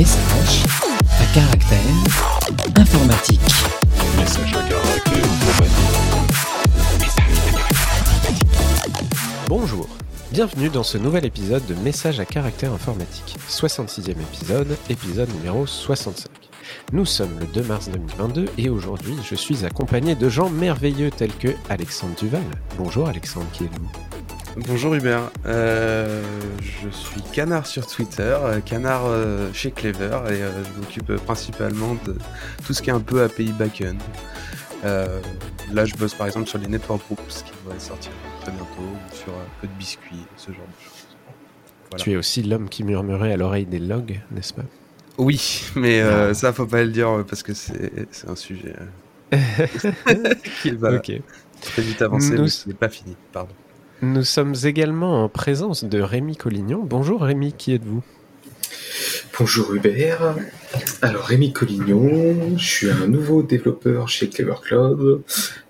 Message à caractère informatique. Message à caractère informatique. Bonjour, bienvenue dans ce nouvel épisode de Message à caractère informatique, 66e épisode, épisode numéro 65. Nous sommes le 2 mars 2022 et aujourd'hui je suis accompagné de gens merveilleux tels que Alexandre Duval. Bonjour Alexandre, qui êtes-vous? Bonjour Hubert, euh, je suis canard sur Twitter, euh, canard euh, chez Clever et euh, je m'occupe principalement de tout ce qui est un peu API backend. Là je bosse par exemple sur les network groups qui vont sortir très bientôt, sur un peu de biscuits, ce genre de choses. Voilà. Tu es aussi l'homme qui murmurait à l'oreille des logs, n'est-ce pas? Oui, mais euh, ça faut pas le dire parce que c'est un sujet qui va très vite avancer, Nous- mais ce n'est pas fini, pardon. Nous sommes également en présence de Rémi Collignon. Bonjour Rémi, qui êtes-vous? Bonjour Hubert. Alors Rémi Collignon, je suis un nouveau développeur chez Clever Cloud,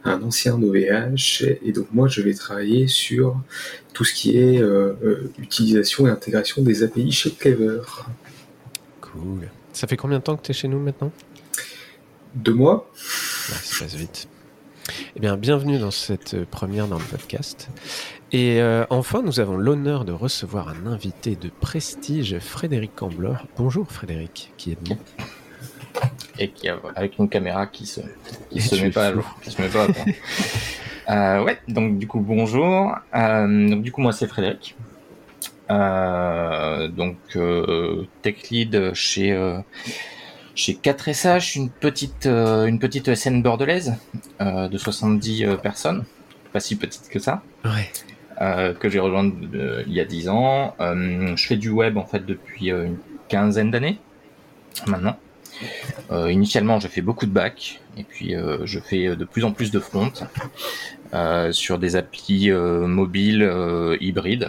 un ancien OVH, et donc moi je vais travailler sur tout ce qui est euh, euh, utilisation et intégration des API chez Clever. Cool. Ça fait combien de temps que tu es chez nous maintenant? Deux mois ça passe vite. Eh bien, bienvenue dans cette première dans le podcast. Et euh, enfin, nous avons l'honneur de recevoir un invité de prestige, Frédéric Camblor. Bonjour Frédéric, qui êtes-vous? Et qui a- avec une caméra qui se qui se met pas à qui se met pas à jour. Euh, ouais, donc du coup bonjour. Euh, donc du coup moi c'est Frédéric. Euh, donc tech lead chez chez 4SH, une petite euh, une petite ESN bordelaise euh, de 70 euh, personnes, pas si petite que ça Ouais. Euh, que j'ai rejoint euh, il y a 10 ans. Euh, je fais du web en fait depuis une quinzaine d'années maintenant. Initialement, j'ai fait beaucoup de back et puis je fais de plus en plus de front sur des applis mobiles hybrides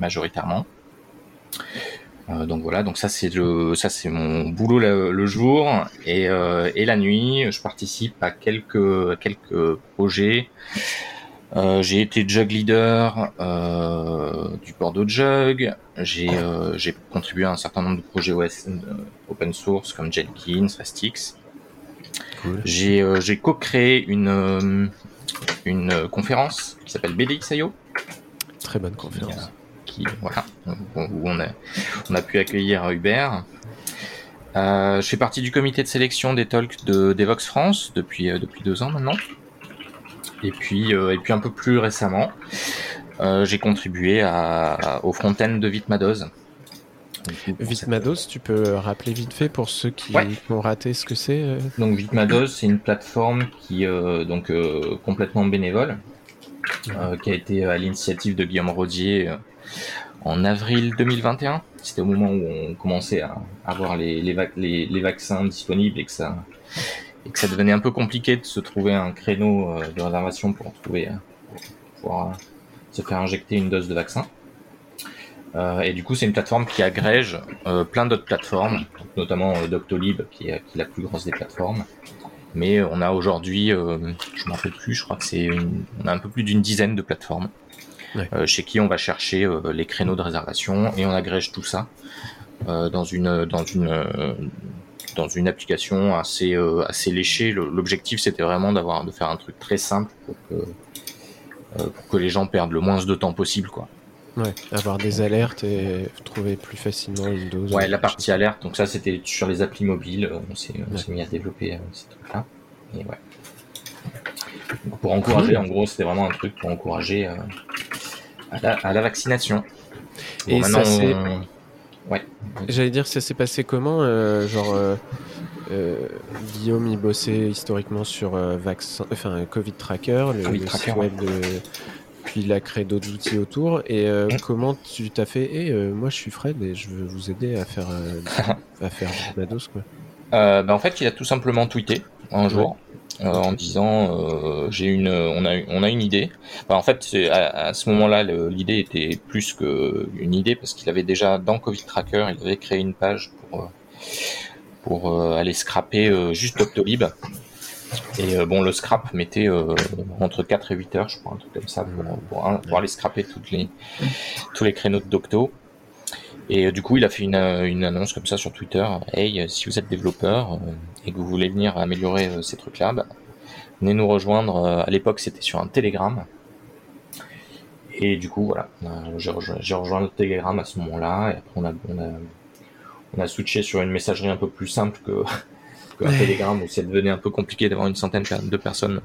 majoritairement. Donc voilà, donc ça c'est le ça c'est mon boulot le, jour et, et la nuit, je participe à quelques à quelques projets. Euh, j'ai été jug leader euh, du Bordeaux Jug. J'ai euh, j'ai contribué à un certain nombre de projets OS, open source comme Jenkins, Fastix. Cool. J'ai co-créé une une conférence qui s'appelle BDXIO Très bonne conférence. qui voilà où on a on a pu accueillir Hubert. Je fais partie du comité de sélection des talks de Devox France depuis depuis deux ans maintenant. Et puis euh, et puis un peu plus récemment, euh, j'ai contribué à, au front-end de Vitmados. Vitmados, tu peux rappeler vite fait pour ceux qui, Ouais. ont raté ce que c'est euh Donc Vitmados, c'est une plateforme qui euh, donc euh, complètement bénévole, euh, qui a été à l'initiative de Guillaume Rodier euh, en avril 2021. C'était au moment où on commençait à avoir les, les, vac- les, les vaccins disponibles et que ça et que ça devenait un peu compliqué de se trouver un créneau euh, de réservation pour trouver euh, pour euh, se faire injecter une dose de vaccin. Et du coup, c'est une plateforme qui agrège plein d'autres plateformes, notamment Doctolib, qui est, qui est la plus grosse des plateformes. Mais on a aujourd'hui, je m'en rappelle plus, je crois que c'est une- on a un peu plus d'une dizaine de plateformes Ouais. euh, chez qui on va chercher euh, les créneaux de réservation et on agrège tout ça euh, dans une dans une dans une application assez euh, assez léchée. L'objectif c'était vraiment d'avoir de faire un truc très simple pour que euh, pour que les gens perdent le moins de temps possible quoi. Ouais, avoir des alertes et trouver plus facilement une dose. Ouais, la partie alerte, donc ça c'était sur les applis mobiles, euh, on s'est mis à développer euh, ces trucs-là. Et ouais. Donc, pour encourager, en gros, c'était vraiment un truc pour encourager euh, à, la, à la vaccination. Et ça, c'est- on- Ouais. J'allais dire, ça s'est passé comment euh, Genre, euh, euh, Guillaume, il bossait historiquement sur vaccin, enfin, Covid Tracker, le, Covid le Tracker, site web de. Puis il a créé d'autres outils autour. Et euh, Mm. comment tu t'as fait euh, moi je suis Fred et je veux vous aider à faire, euh, à faire Mados, quoi. Euh, bah, en fait, il a tout simplement tweeté un jour euh, en disant euh, j'ai une, on a, une idée. Bah, en fait, à, ce moment-là, l'idée était plus qu'une idée parce qu'il avait déjà dans Covid Tracker, il avait créé une page pour euh, aller scraper juste Doctolib. Et bon, le scrap mettait entre 4 et 8 heures, je crois, un truc comme ça, pour, un- pour aller scraper toutes les, tous les créneaux de Docto. Et euh, du coup, il a fait une, euh, une annonce comme ça sur Twitter. Hey, euh, si vous êtes développeur et que vous voulez venir améliorer ces trucs-là, bah, venez nous rejoindre. À l'époque, c'était sur un Telegram. Et du coup, voilà, j'ai rejoint, le Telegram à ce moment-là. Et après, on a, on a switché sur une messagerie un peu plus simple que, que Ouais. Telegram où ça devenait un peu compliqué d'avoir une centaine de personnes,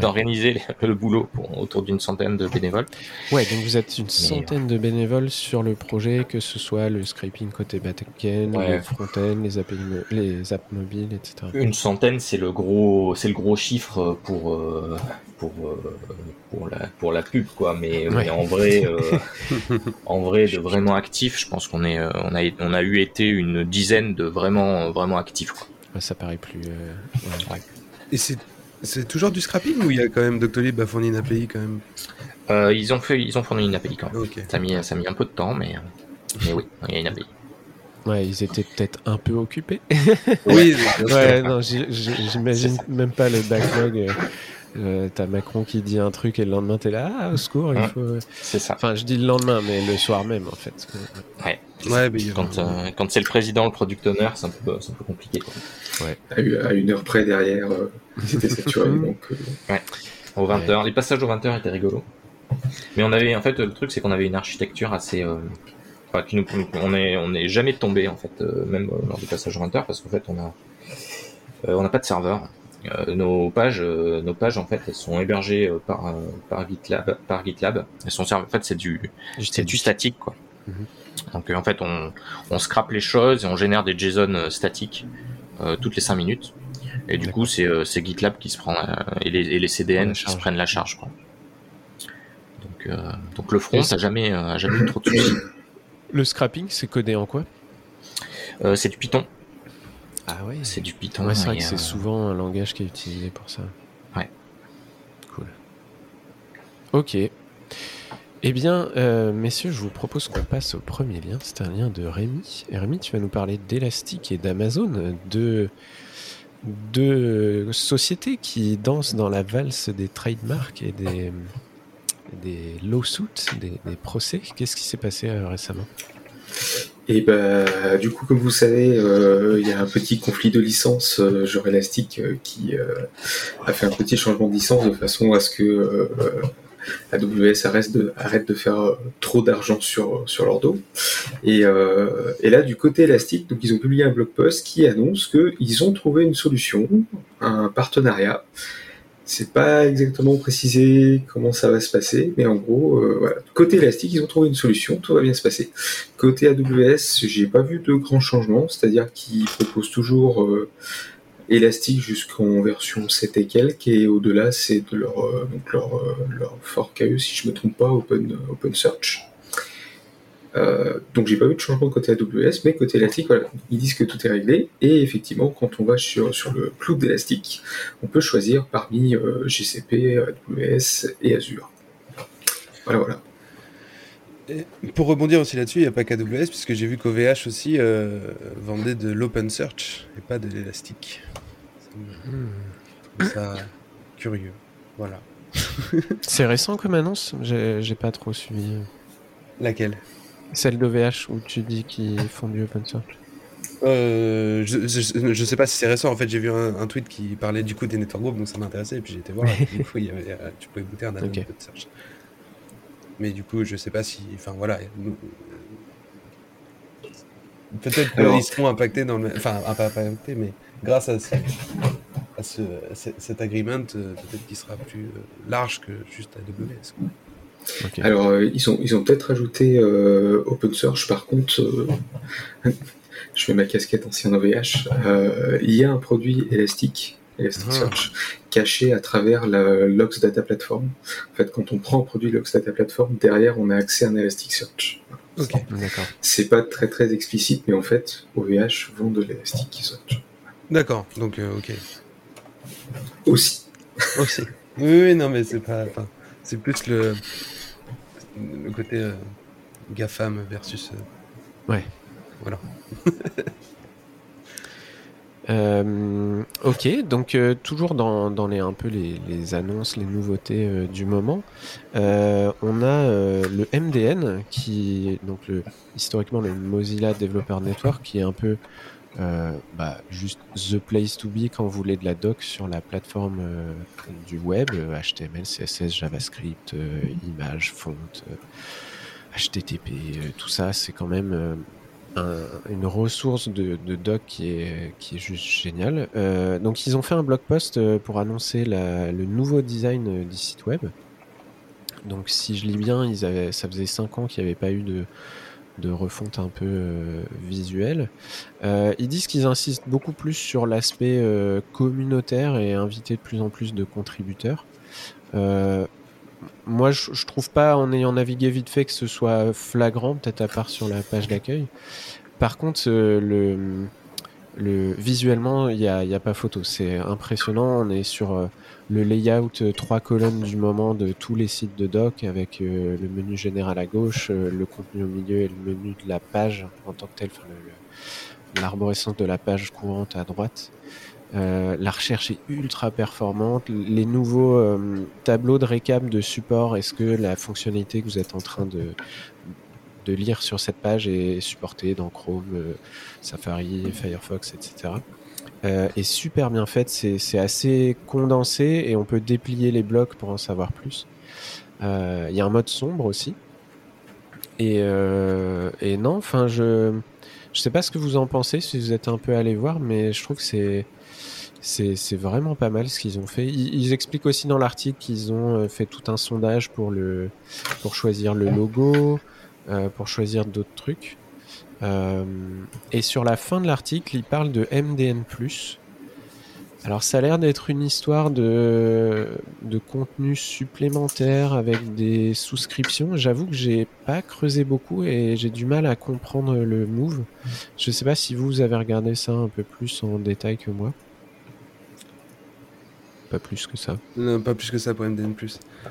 d'organiser le boulot pour, autour d'une centaine de bénévoles. Ouais, donc vous êtes une centaine de bénévoles sur le projet, que ce soit le scraping côté backend, Ouais. les front-end, les apps, les apps mobiles, etc. Une centaine, c'est le gros, c'est le gros chiffre pour euh, pour euh, pour la pour la pub quoi. Mais, mais Ouais. en vrai, euh, en vrai, de vraiment actifs, je pense qu'on est, euh, on a on a eu été une dizaine de vraiment vraiment actifs. Quoi. Ouais, ça paraît plus. euh, ouais. Et c'est c'est toujours du scrapping ou il y a quand même Doctolib a fourni une API quand même? Euh, ils ont fait, ils ont fourni une API quand même. Ça a mis ça a mis un peu de temps, mais mais oui, il y a une API. Ouais, ils étaient peut-être un peu occupés. Oui. Ouais, non, j'imagine même pas le backlog. euh, T'as Macron qui dit un truc et le lendemain t'es là, ah, au secours, il Ouais. faut. C'est ça. Enfin, je dis le lendemain, mais le soir même en fait. Ouais. Ouais, mais Quand euh, quand c'est le président, le product owner, c'est un peu c'est un peu compliqué. Quoi. À, une- à une heure près derrière, euh, c'était saturé. donc, euh, Au 20h, les passages aux 20h étaient rigolos. Mais on avait, en fait, le truc, c'est qu'on avait une architecture assez. euh, enfin, qui nous, on est, on est jamais tombé, en fait, euh, même euh, lors du passage aux 20h, parce qu'en fait, on a, euh, on n'a pas de serveur. Euh, nos pages, euh, nos pages, en fait, elles sont hébergées euh, par, euh, par GitLab, par GitLab. Elles sont, en fait, c'est du, c'est du statique, quoi. Mhm. Donc, euh, en fait, on, on scrape les choses et on génère des JSON euh, statiques euh, toutes les 5 minutes. Et du coup, c'est GitLab qui se prend et les, et les CDN qui se prennent la charge. Quoi. Donc, euh, donc le front Et c'est- a jamais, euh, jamais eu trop de soucis. Le scrapping, c'est codé en quoi? Euh, c'est du Python. Ah ouais, C'est du Python. Ouais, c'est vrai que c'est souvent un langage qui est utilisé pour ça. Ouais. Cool. Ok. Eh bien, euh, messieurs, je vous propose qu'on passe au premier lien. C'est un lien de Rémi. Rémi, tu vas nous parler d'Elastic et d'Amazon, deux, deux sociétés qui dansent dans la valse des trademarks et des, lawsuits, des, procès. Qu'est-ce qui s'est passé euh, récemment? Et bah, du coup, comme vous savez, euh, il y a un petit conflit de licence, genre Elastic, qui a fait un petit changement de licence de façon à ce que AWS arrête de, faire euh, trop d'argent sur, sur leur dos. Et, euh, et là, du côté Elastic, donc ils ont publié un blog post qui annonce qu'ils ont trouvé une solution, un partenariat. C'est pas exactement précisé comment ça va se passer, mais en gros, euh. Côté Elastic, ils ont trouvé une solution, tout va bien se passer. Côté AWS, j'ai pas vu de grands changements, c'est-à-dire qu'ils proposent toujours euh, Elastic jusqu'en version 7 et quelques, et au-delà, c'est de leur, euh, donc leur, euh, leur eux, si je me trompe pas, Open, OpenSearch. Euh, donc j'ai pas vu de changement côté AWS, mais côté Elastic, voilà, ils disent que tout est réglé, et effectivement, quand on va sur, sur le cloud d'Elastic, on peut choisir parmi euh, GCP, AWS et Azure. Voilà, voilà. Pour rebondir aussi là-dessus, il n'y a pas qu'AWS, puisque j'ai vu qu'OVH aussi euh, vendait de l'open search et pas de l'élastique. Ça me- je trouve ça curieux. Voilà. C'est récent comme annonce J'ai pas trop suivi. Laquelle? Celle d'OVH où tu dis qu'ils font du open source. euh, je, je, je sais pas si c'est récent. En fait, j'ai vu un, un tweet qui parlait du coup des network groups, donc ça m'intéressait. Et puis j'ai été voir. du coup, il y avait, euh, tu pouvais booter un open search. Mais du coup, je sais pas si. Enfin voilà. nous- Peut-être qu'ils seront impactés dans le. Enfin, pas impactés, mais grâce à, ce, à ce- ce- cet agreement, euh, peut-être qu'il sera plus euh, large que juste AWS. quoi. Alors, euh, ils ont, ils ont peut-être ajouté euh, OpenSearch, par contre, euh, je mets ma casquette ancien OVH, euh, il y a un produit élastique, Elasticsearch, caché à travers la Logs Data Platform. En fait, quand on prend un produit Logs Data Platform, derrière, on a accès à un Elasticsearch. Ok. D'accord. C'est pas très très explicite, mais en fait, OVH vend de l'Elasticsearch. D'accord. Donc, euh, ok. Aussi. Aussi. Oui, oui, non, mais c'est pas. enfin, c'est plus le, le côté euh, GAFAM versus. euh, Ouais. Voilà. Euh, ok, donc euh, toujours dans, dans les un peu les, les annonces, les nouveautés euh, du moment, euh, on a euh, le MDN qui est donc le historiquement le Mozilla Developer Network qui est un peu bah, juste the place to be quand vous voulez de la doc sur la plateforme euh, du web, euh, HTML, CSS, JavaScript, euh, images, font, euh, HTTP, euh, tout ça, c'est quand même euh, un- une ressource de, doc qui est, qui est juste géniale. Euh, donc ils ont fait un blog post euh, pour annoncer la- le nouveau design euh, du site web. Donc si je lis bien, ils avaient, ça faisait 5 ans qu'il n'y avait pas eu de, de refonte un peu euh, visuelle. Euh, ils disent qu'ils insistent beaucoup plus sur l'aspect euh, communautaire et inviter de plus en plus de contributeurs. Moi, je, je trouve pas, en ayant navigué vite fait, que ce soit flagrant, peut-être à part sur la page d'accueil. Par contre, le, le, visuellement, il n'y a, y a pas photo. C'est impressionnant. On est sur euh, le layout euh, trois colonnes du moment de tous les sites de doc avec euh, le menu général à gauche, le contenu au milieu et le menu de la page en tant que tel, l'arborescence de la page courante à droite. La recherche est ultra performante. Les nouveaux tableaux de récap de support, est-ce que la fonctionnalité que vous êtes en train de, de lire sur cette page est supportée dans Chrome, euh, Safari, Firefox, etc. Euh, est super bien faite, c'est assez condensé et on peut déplier les blocs pour en savoir plus. Euh, Il y a un mode sombre aussi. Et, euh, et non, enfin, je je sais pas ce que vous en pensez, si vous êtes un peu allé voir, mais je trouve que c'est c'est vraiment pas mal ce qu'ils ont fait. Ils, ils expliquent aussi dans l'article qu'ils ont fait tout un sondage pour le pour choisir le logo, pour choisir d'autres trucs. Euh, et sur la fin de l'article, ils parlent de MDN+. Alors ça a l'air d'être une histoire de, de contenu supplémentaire avec des souscriptions. J'avoue que j'ai pas creusé beaucoup et j'ai du mal à comprendre le move. Je sais pas si vous avez regardé ça un peu plus en détail que moi. Pas plus que ça. Non, pas plus que ça pour MDN+.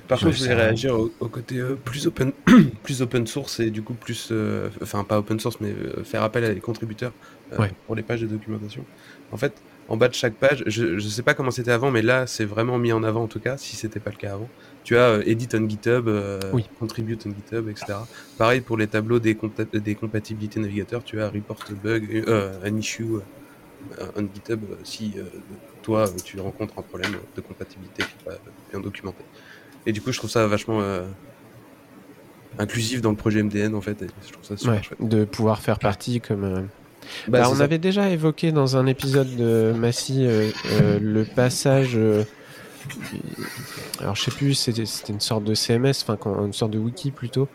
Par contre, je voulais réagir au, au côté euh, plus open, plus open source et du coup plus, euh, enfin pas open source, mais euh, faire appel à des contributeurs Ouais. pour les pages de documentation. En fait, en bas de chaque page, je, je sais pas comment c'était avant, mais là c'est vraiment mis en avant en tout cas, si c'était pas le cas avant. Tu as edit on GitHub, Oui. contribute on GitHub, etc. Pareil pour les tableaux des, compa- des compatibilités navigateurs, tu as report bug, an issue on GitHub si toi tu rencontres un problème de compatibilité qui n'est pas bien documenté. Et du coup, je trouve ça vachement euh, inclusif dans le projet MDN en fait. Et je trouve ça super Ouais, de pouvoir faire partie comme. euh, Bah, Bah, on ça. avait déjà évoqué dans un épisode de Massy euh, le passage. Alors je sais plus, c'était une sorte de CMS, enfin une sorte de wiki plutôt.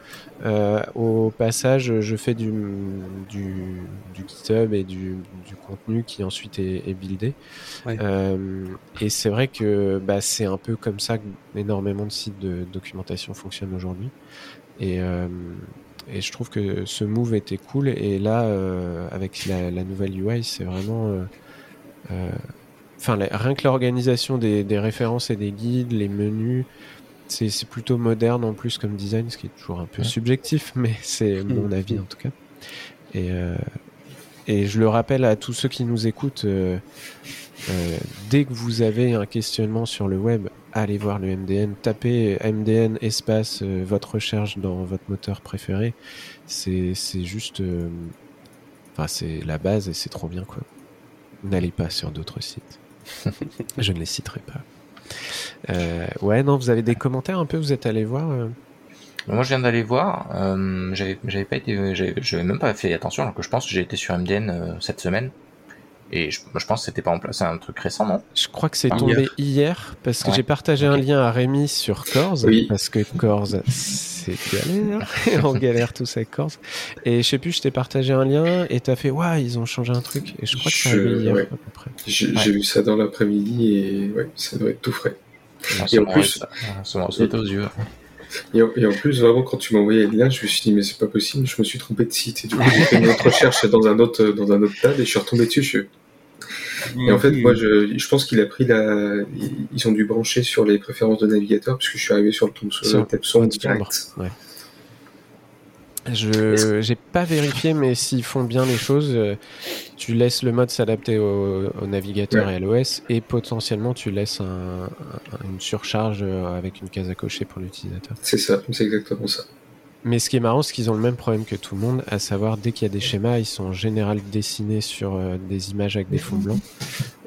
Euh, au passage, je fais du, du, du GitHub et du, du contenu qui ensuite est, est buildé. Ouais. Euh, et c'est vrai que bah, c'est un peu comme ça que énormément de sites de documentation fonctionnent aujourd'hui. Et, euh, et je trouve que ce move était cool. Et là, avec la, la nouvelle UI, c'est vraiment. Enfin, rien que l'organisation des, des références et des guides, les menus, c'est plutôt moderne en plus comme design, ce qui est toujours un peu Ouais. subjectif, mais c'est mon avis en tout cas. Et, euh, et je le rappelle à tous ceux qui nous écoutent, euh, euh, dès que vous avez un questionnement sur le web, allez voir le MDN, tapez MDN espace euh, votre recherche dans votre moteur préféré. C'est c'est juste, euh, enfin c'est la base et c'est trop bien quoi. N'allez pas sur d'autres sites. Je ne les citerai pas. Euh, ouais, non, vous avez des commentaires un peu, vous êtes allé voir euh Moi, je viens d'aller voir. Euh, j'avais, pas été, j'avais même pas fait attention. Alors que je pense que j'ai été sur MDN euh, cette semaine. Et je, je pense que c'était pas en place. C'est un truc récent, non? Je crois que c'est Ah, tombé hier, parce que Ouais. j'ai partagé un lien à Rémi sur Corse Oui. parce que Corse c'est galère, on galère tous avec Corse. Et je sais plus, je t'ai partagé un lien et t'as fait ouais ils ont changé un truc et je crois que c'est arrivé hier ouais. à peu près. J'ai vu ça dans l'après-midi et ouais, ça doit être tout frais. Et en plus- ça- ça sauté aux yeux. Et en, et en plus, vraiment, quand tu m'as envoyé le lien, je me suis dit, mais c'est pas possible, je me suis trompé de site. Et du coup, j'ai fait une autre recherche dans un autre, dans un autre tab et je suis retombé dessus. Je... Et en fait, moi, je, je pense qu'il a pris la. Ils ont dû brancher sur les préférences de navigateur, puisque je suis arrivé sur le, tombe, Sur le tab sombre. direct. Ouais. Je j'ai pas vérifié, mais s'ils font bien les choses, euh, tu laisses le mode s'adapter au, au navigateur Ouais. et à l'OS, et potentiellement tu laisses un- un- une surcharge euh, avec une case à cocher pour l'utilisateur. C'est ça, c'est exactement ça. Mais ce qui est marrant, c'est qu'ils ont le même problème que tout le monde, à savoir dès qu'il y a des schémas, ils sont en général dessinés sur euh, des images avec des fonds blancs.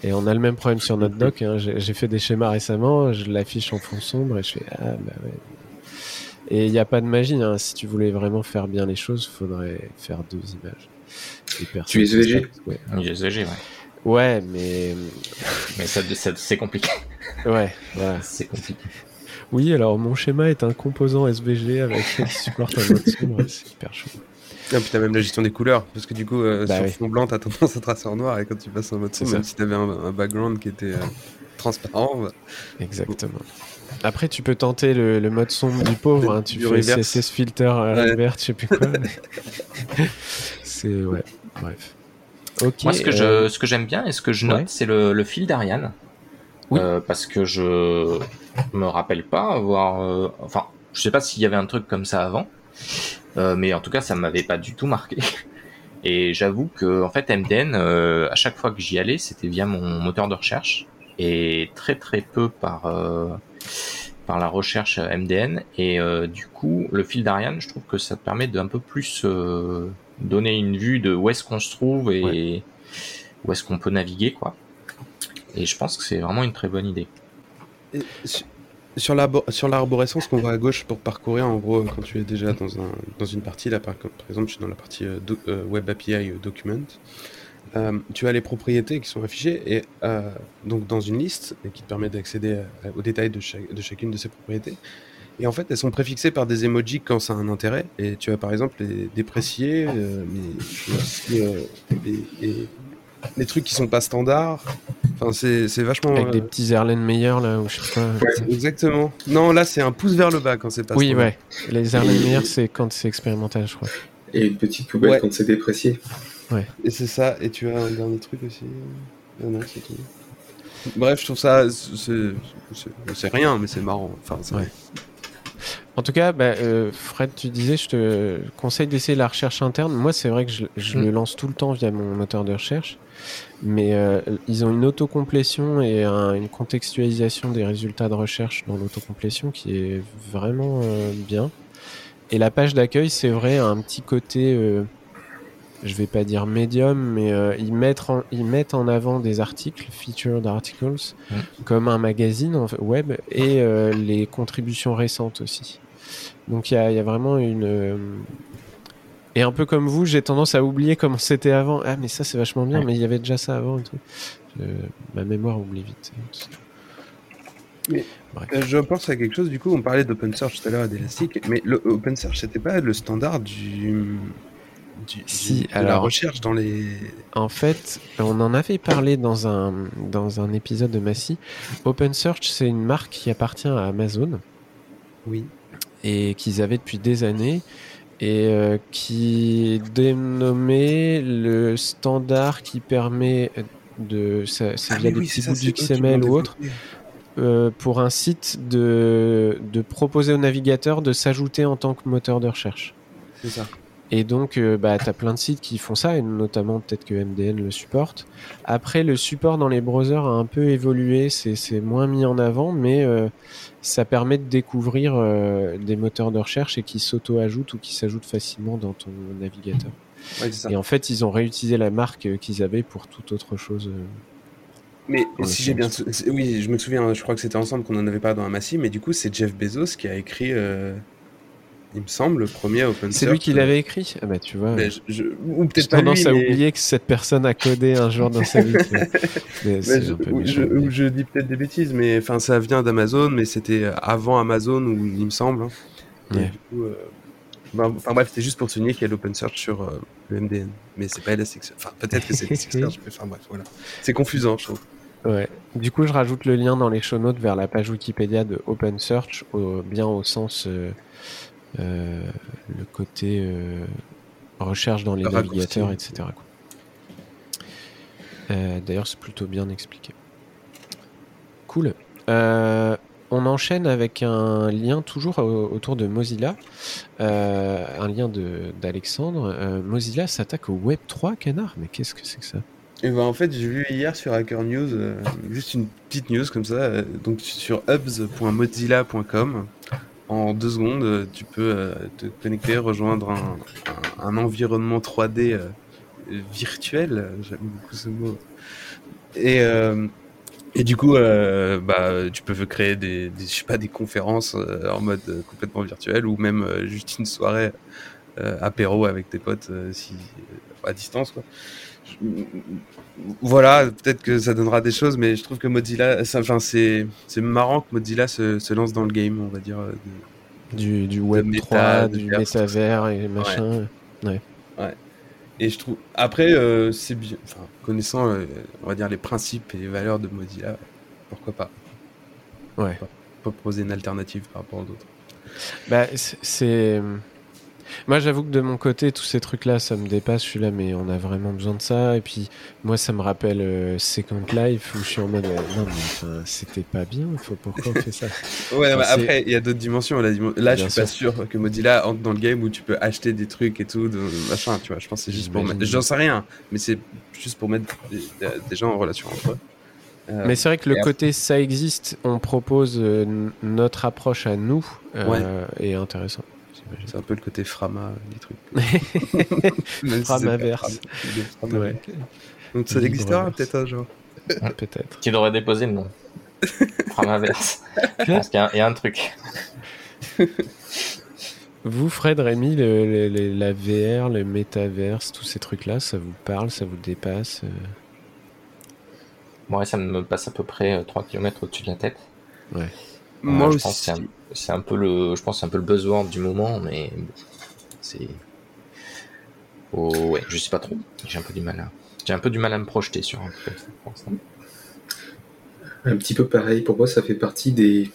Et on a le même problème sur notre doc. hein. J'ai j'ai fait des schémas récemment, je l'affiche en fond sombre et je fais ah bah ouais. Et il n'y a pas de magie. hein. Si tu voulais vraiment faire bien les choses, faudrait faire deux images. Tu es. SVG? Ouais. Il ouais. Ouais, mais Mais ça, ça- c'est compliqué. ouais, voilà. C'est compliqué. Oui, alors mon schéma est un composant SVG avec qui supporte un mode sombre. C'est hyper chaud. Et puis t'as même la gestion des couleurs, parce que du coup, euh, Bah sur oui. fond blanc, t'as tendance à tracer en noir, et quand tu passes en mode sombre, même si t'avais un, un background qui était euh, transparent, bah, Exactement. Après, tu peux tenter le, le mode sombre du pauvre. hein. Tu Du fais reverse. CSS filter, euh, Ouais. revert, je sais plus quoi. mais- c'est ouais. Bref. Ok. Moi, ce que euh, je, ce que j'aime bien et ce que je note, ouais. c'est le, le fil d'Ariane. Oui. Euh, parce que je me rappelle pas avoir, euh, enfin, je sais pas s'il y avait un truc comme ça avant, euh, mais en tout cas, ça m'avait pas du tout marqué. Et j'avoue que, en fait, MDN, euh, à chaque fois que j'y allais, c'était via mon moteur de recherche et très très peu par euh, par la recherche MDN. Et euh, du coup, le fil d'Ariane, je trouve que ça te permet d'un peu plus euh, donner une vue de où est-ce qu'on se trouve et Ouais. où est-ce qu'on peut naviguer, quoi. Et je pense que c'est vraiment une très bonne idée. Et su- sur l'arborescence qu'on voit à gauche pour parcourir, en gros, quand tu es déjà dans, un, dans une partie, là par, par exemple, je suis dans la partie euh, do- euh, Web API euh, Document, euh, tu as les propriétés qui sont affichées et euh, donc dans une liste et qui te permet d'accéder à- aux détails de, chaque- de chacune de ces propriétés. Et en fait, elles sont préfixées par des emojis quand ça a un intérêt. Et tu as par exemple les dépréciés, euh, euh, les, les- les trucs qui sont pas standards. Enfin, c'est vachement. avec euh, des petits Erlen meilleurs là, ou je sais pas. Exactement. Non, là, c'est un pouce vers le bas quand c'est pas Oui, standard. ouais. Les Erlen meilleurs, c'est quand c'est expérimental, je crois. Et une petite poubelle Ouais. quand c'est déprécié. Et c'est ça. Et tu as un dernier truc aussi? Ah non, c'est tout. Bref, je trouve ça. c'est- rien, mais c'est marrant. Enfin, c'est- Ouais. En tout cas, bah, euh, Fred, tu disais, je te conseille d'essayer la recherche interne. Moi, c'est vrai que je, je Mm. le lance tout le temps via mon moteur de recherche, mais euh, ils ont une autocomplétion et un- une contextualisation des résultats de recherche dans l'autocomplétion qui est vraiment euh, bien. Et la page d'accueil, c'est vrai, a un petit côté, euh, je vais pas dire médium, mais euh, ils, mettent en, ils mettent en avant des articles, featured articles, Mm. comme un magazine en fait, web, et euh, les contributions récentes aussi. Donc il y a, il y a vraiment une... euh, Et un peu comme vous, j'ai tendance à oublier comment c'était avant. Ah mais ça c'est vachement bien, Ouais. mais il y avait déjà ça avant et tout. Je- Ma mémoire oublie vite. Euh, Je pense à quelque chose, du coup, on parlait d'OpenSearch tout à l'heure et d'Elastic, mais le OpenSearch, c'était pas le standard du. Du Si, la recherche dans les. En fait, on en avait parlé dans un, dans un épisode de Massy. OpenSearch, c'est une marque qui appartient à Amazon Oui. et qu'ils avaient depuis des années et euh, qui dénommé le standard qui permet de c'est Ah, via des oui, petits bouts l'ont ou autre euh, pour un site de, de proposer au navigateur de s'ajouter en tant que moteur de recherche. C'est ça. Et donc, euh, bah, tu as plein de sites qui font ça, et notamment peut-être que MDN le supporte. Après, le support dans les browsers a un peu évolué, c'est moins mis en avant, mais euh, ça permet de découvrir euh, des moteurs de recherche et qui s'auto-ajoutent ou qui s'ajoutent facilement dans ton navigateur. Ouais, c'est ça. Et en fait, ils ont réutilisé la marque euh, qu'ils avaient pour toute autre chose. Mais si j'ai bien. Oui, je me souviens, je crois que c'était ensemble qu'on en avait parlé dans un massif, mais du coup, c'est Jeff Bezos qui a écrit, euh, il me semble, le premier OpenSearch. C'est lui qui l'avait écrit? Ah bah tu vois. Mais je- je- Ou J'ai peut-être pas lui, tendance à mais- oublier que cette personne a codé un jour dans sa vie. Mais je, un peu ou méchant, je- mais- ou je dis peut-être des bêtises, mais enfin ça vient d'Amazon, mais c'était avant Amazon, ou il me semble. hein. Et Ouais. du coup, euh, bah, enfin bref, c'était juste pour souligner qu'il y a l'OpenSearch sur euh, le MDN, mais c'est pas Elasticsearch. Enfin peut-être que c'est Elasticsearch, mais enfin bref, voilà. C'est confusant, je trouve. Ouais. Du coup, je rajoute le lien dans les show notes vers la page Wikipédia de OpenSearch, au, bien au sens euh, le côté euh, recherche dans les Raccourci. navigateurs, etc. Euh, D'ailleurs, c'est plutôt bien expliqué. Cool. Euh, on enchaîne avec un lien toujours au- autour de Mozilla, Euh, un lien de- d'Alexandre. Euh, Mozilla s'attaque au Web 3, canard Mais qu'est-ce que c'est que ça? Et ben en fait, j'ai vu hier sur Hacker News, euh, juste une petite news comme ça, euh, donc sur hubs.mozilla.com. En deux secondes, euh, tu peux euh, te connecter, rejoindre un, environnement 3D euh, virtuel. J'aime beaucoup ce mot. Et, et du coup, bah, tu peux créer des, je sais pas, des conférences en mode complètement virtuel ou même juste une soirée apéro avec tes potes si, à distance. Quoi. Voilà, peut-être que ça donnera des choses, mais je trouve que Mozilla, enfin c'est c'est marrant que Mozilla se, se lance dans le game, on va dire. euh, de- du, du Web méta, 3, de du métavers et machin. Et je trouve. Après, euh, c'est bien. Enfin, connaissant, euh, on va dire les principes et les valeurs de Mozilla, pourquoi pas? Ouais. Proposer une alternative par rapport aux autres. Bah, c'est. Moi, j'avoue que de mon côté, tous ces trucs-là, ça me dépasse. Je suis là, mais on a vraiment besoin de ça. Et puis, moi, ça me rappelle euh, Second Life où je suis en mode, euh, non, mais enfin, c'était pas bien. Faut, pourquoi on fait ça? Ouais, Enfin, après, il y a d'autres dimensions. Dim- Là, je suis pas sûr que Mozilla entre dans le game où tu peux acheter des trucs et tout, de machin, tu vois. Je pense que c'est juste pour mettre. J'en sais rien, mais c'est juste pour mettre des, des gens en relation entre eux. Euh, Mais c'est vrai que le côté ça existe, on propose euh, notre approche à nous euh, est intéressant. J'imagine. c'est un peu le côté Frama des trucs. Si Framaverse. Ouais, Donc ça existera verse. peut-être un jour. peut-être. Qui devrait déposer le nom Framaverse. Je pense qu'il y, a- il y a un truc. Vous, Fred, Rémi, le- le- le- la VR, le métaverse, tous ces trucs-là, ça vous parle, ça vous dépasse euh, Moi, ça me passe à peu près euh, 3 km au-dessus de la tête. Ouais. Moi Euh, je aussi. pense que c'est un, peu le, je pense c'est un peu le buzzword du moment, mais bon, c'est. Oh, ouais, je sais pas trop. J'ai un peu du mal à, j'ai un peu du mal à me projeter sur un truc comme ça. Un petit peu pareil, pour moi ça fait partie des...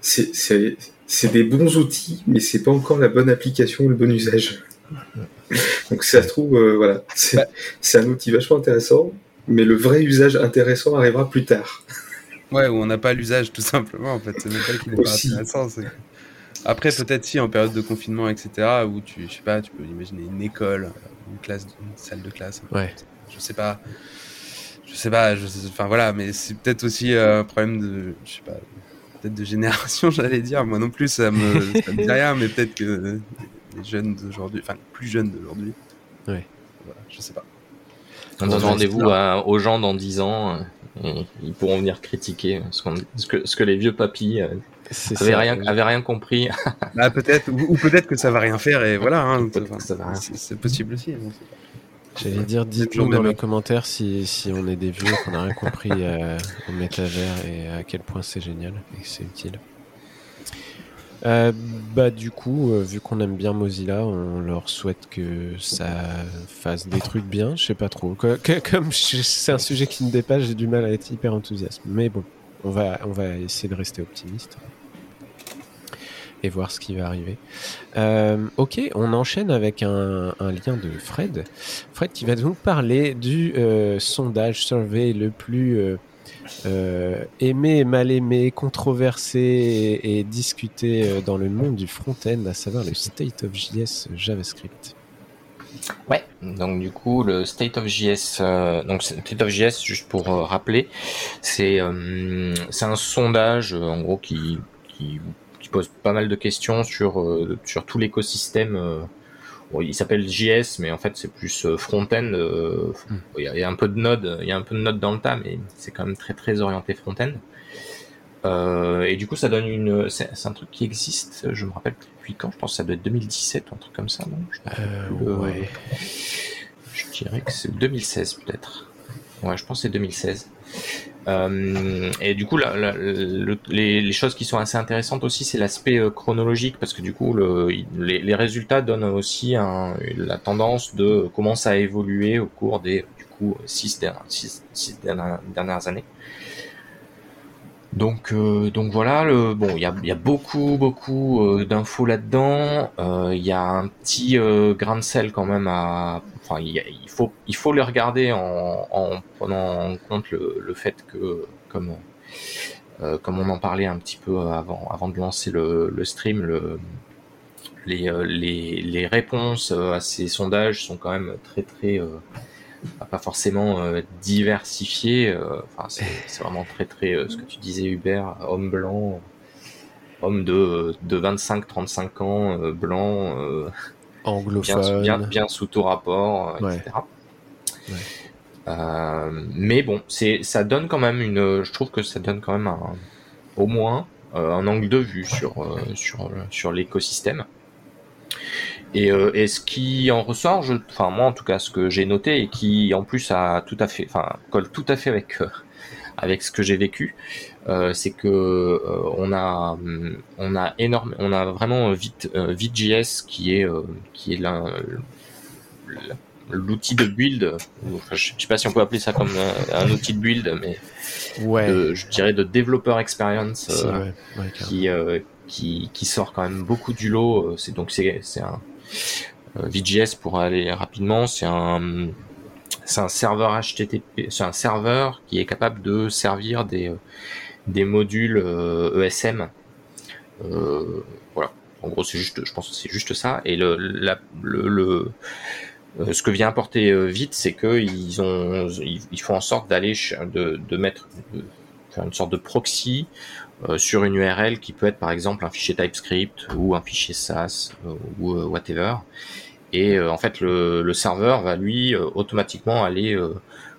C'est c'est- c'est des bons outils, mais c'est pas encore la bonne application ou le bon usage. Donc ça se trouve, euh, voilà, c'est c'est un outil vachement intéressant, mais le vrai usage intéressant arrivera plus tard. Ouais, où on n'a pas l'usage tout simplement en fait. C'est même pas qu'il est pas intéressant. c'est- Après peut-être si en période de confinement etc. où tu, je sais pas, tu peux imaginer une école, une classe, une salle de classe. Ouais. Je sais pas. Je sais pas. Je sais- Enfin voilà, mais c'est peut-être aussi euh, un problème de, je sais pas, peut-être de génération, j'allais dire. Moi non plus, ça me, ça me dit rien, mais peut-être que les jeunes d'aujourd'hui, enfin les plus jeunes d'aujourd'hui. Ouais. Voilà, je sais pas. On donne rendez-vous à- aux gens dans 10 ans, euh, et ils pourront venir critiquer ce, que, ce que les vieux papis euh, avaient ça. rien, avaient rien compris. Bah peut-être, ou, ou peut-être que ça va rien faire et voilà. Hein, Enfin, c'est possible aussi. pas. J'allais dire, dites-nous dans les commentaires si, si on est des vieux, qu'on n'a rien compris euh, au métavers et à quel point c'est génial et que c'est utile. Euh, bah du coup, euh, vu qu'on aime bien Mozilla, on leur souhaite que ça fasse des trucs bien. Je sais pas trop. Comme c'est un sujet qui me dépasse, j'ai du mal à être hyper enthousiaste. Mais bon, on va essayer de rester optimiste et voir ce qui va arriver. Euh, ok, on enchaîne avec un, un lien de Fred. Fred qui va nous parler du sondage survey le plus euh, aimé, mal aimé, controversé et, discuté euh, dans le monde du front-end, à savoir le State of JS JavaScript. Ouais, donc du coup, le State of JS, euh, donc State of JS, juste pour rappeler, c'est un sondage, en gros, qui, qui, qui pose pas mal de questions sur, sur tout l'écosystème. Bon, il s'appelle JS, mais en fait, c'est plus euh, front-end. euh, Hmm. Il y, a, il y a un peu de Node, il y a un peu de Node dans le tas, mais c'est quand même très très orienté front-end. Euh, et du coup, ça donne une. C'est un truc qui existe. Je me rappelle depuis quand. Je pense que ça doit être 2017 ou un truc comme ça. Non? Je Euh, ouais. Je dirais que c'est 2016 peut-être. Ouais, je pense que c'est 2016. Euh, et du coup, les, choses qui sont assez intéressantes aussi, c'est l'aspect euh, chronologique, parce que du coup, les, résultats donnent aussi la tendance de comment ça a évolué au cours des du coup six dernières années. Donc, euh, donc voilà, le, bon, il y a, y a beaucoup, beaucoup euh, d'infos là-dedans. Euh, Il y a un petit euh, grain de sel quand même à. Enfin, il, faut, il faut les regarder en, en prenant en compte le, fait que, comme comme on en parlait un petit peu avant, avant de lancer le, stream, le, les, les, les, réponses à ces sondages sont quand même très très pas forcément diversifiées. Enfin, c'est vraiment très très ce que tu disais Hubert, homme blanc, homme de, de 25-35 ans, blanc, anglophone, bien, bien, bien, sous tout rapport, etc. Ouais. Euh, mais bon, c'est ça donne quand même une. Je trouve que ça donne quand même un, au moins euh, un angle de vue sur euh, sur sur l'écosystème. Et, et, ce qui en ressort, je, enfin moi en tout cas, ce que j'ai noté et qui en plus a tout à fait, enfin colle tout à fait avec avec ce que j'ai vécu, euh, c'est que on a on a énorme, on a vraiment vite Vite.js qui est qui est l'outil de build, enfin, je sais pas si on peut appeler ça comme un, outil de build, mais ouais. je dirais de développeur experience euh, qui, euh, qui, qui sort quand même beaucoup du lot. Euh, c'est donc c'est c'est un VJS pour aller rapidement, c'est un serveur HTTP, c'est un serveur qui est capable de servir des des modules ESM. E voilà. En gros, c'est juste, je pense que c'est juste ça. Et le, la, le, euh, ce que vient apporter euh, vite, c'est ont, ils, font en sorte d'aller de, mettre une sorte de proxy euh, sur une URL qui peut être par exemple un fichier TypeScript ou un fichier SAS ou whatever. Et en fait, le, le, serveur va lui automatiquement aller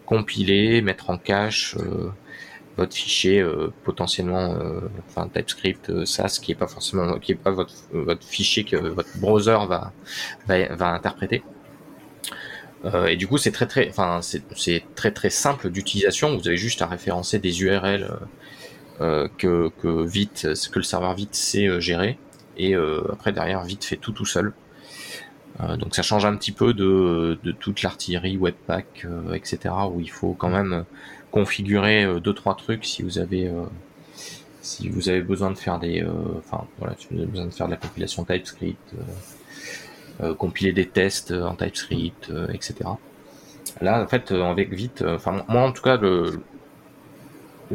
compiler, mettre en cache votre fichier potentiellement TypeScript SAS qui est pas forcément qui est pas votre votre fichier que votre browser va va, va interpréter euh, et du coup, c'est très très, enfin, c'est très très simple d'utilisation. Vous avez juste à référencer des URL euh, euh, que, que vite, que le serveur vite sait gérer. Et après derrière, vite fait tout tout seul. donc ça change un petit peu de, de toute l'artillerie Webpack, etc. Où il faut quand même configurer deux trois trucs si vous avez si vous avez besoin de faire des, enfin voilà, si vous avez besoin de faire de la compilation TypeScript euh, compiler des tests euh, en TypeScript, euh, etc. Là, en fait, avec Vite, enfin moi en tout cas, le,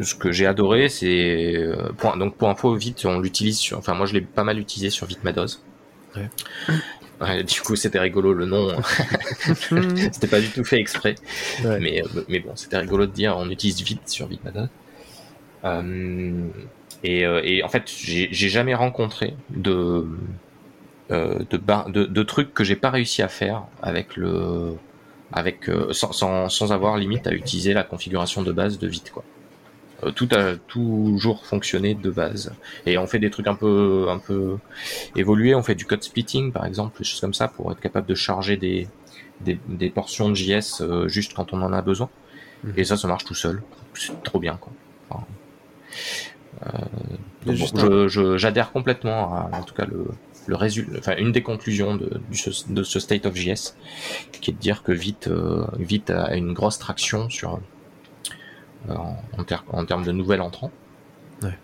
ce que j'ai adoré, c'est pour, donc pour info, Vite, on l'utilise sur, enfin moi je l'ai pas mal utilisé sur ViteMados. Ouais. Ouais, du coup, c'était rigolo le nom. c'était pas du tout fait exprès, ouais. mais mais bon, c'était rigolo de dire on utilise Vite sur ViteMados. Euh, et, et en fait, j'ai jamais rencontré de euh, de, de, de, trucs que j'ai pas réussi à faire avec le avec euh, sans, sans, sans, avoir limite à utiliser la configuration de base de vite quoi. Euh, tout a toujours fonctionné de base et on fait des trucs un peu un peu évolués. On fait du code splitting par exemple, des choses comme ça pour être capable de charger des des, des portions de JS juste quand on en a besoin. Mmh. Et ça, ça marche tout seul. C'est trop bien quoi. Enfin, euh, bon, j'adhère complètement à en tout cas le le résultat, enfin une des conclusions de, de, ce State of JS, qui est de dire que Vite, euh, Vite a une grosse traction sur euh, en, en, termes de nouvel entrant. Ouais.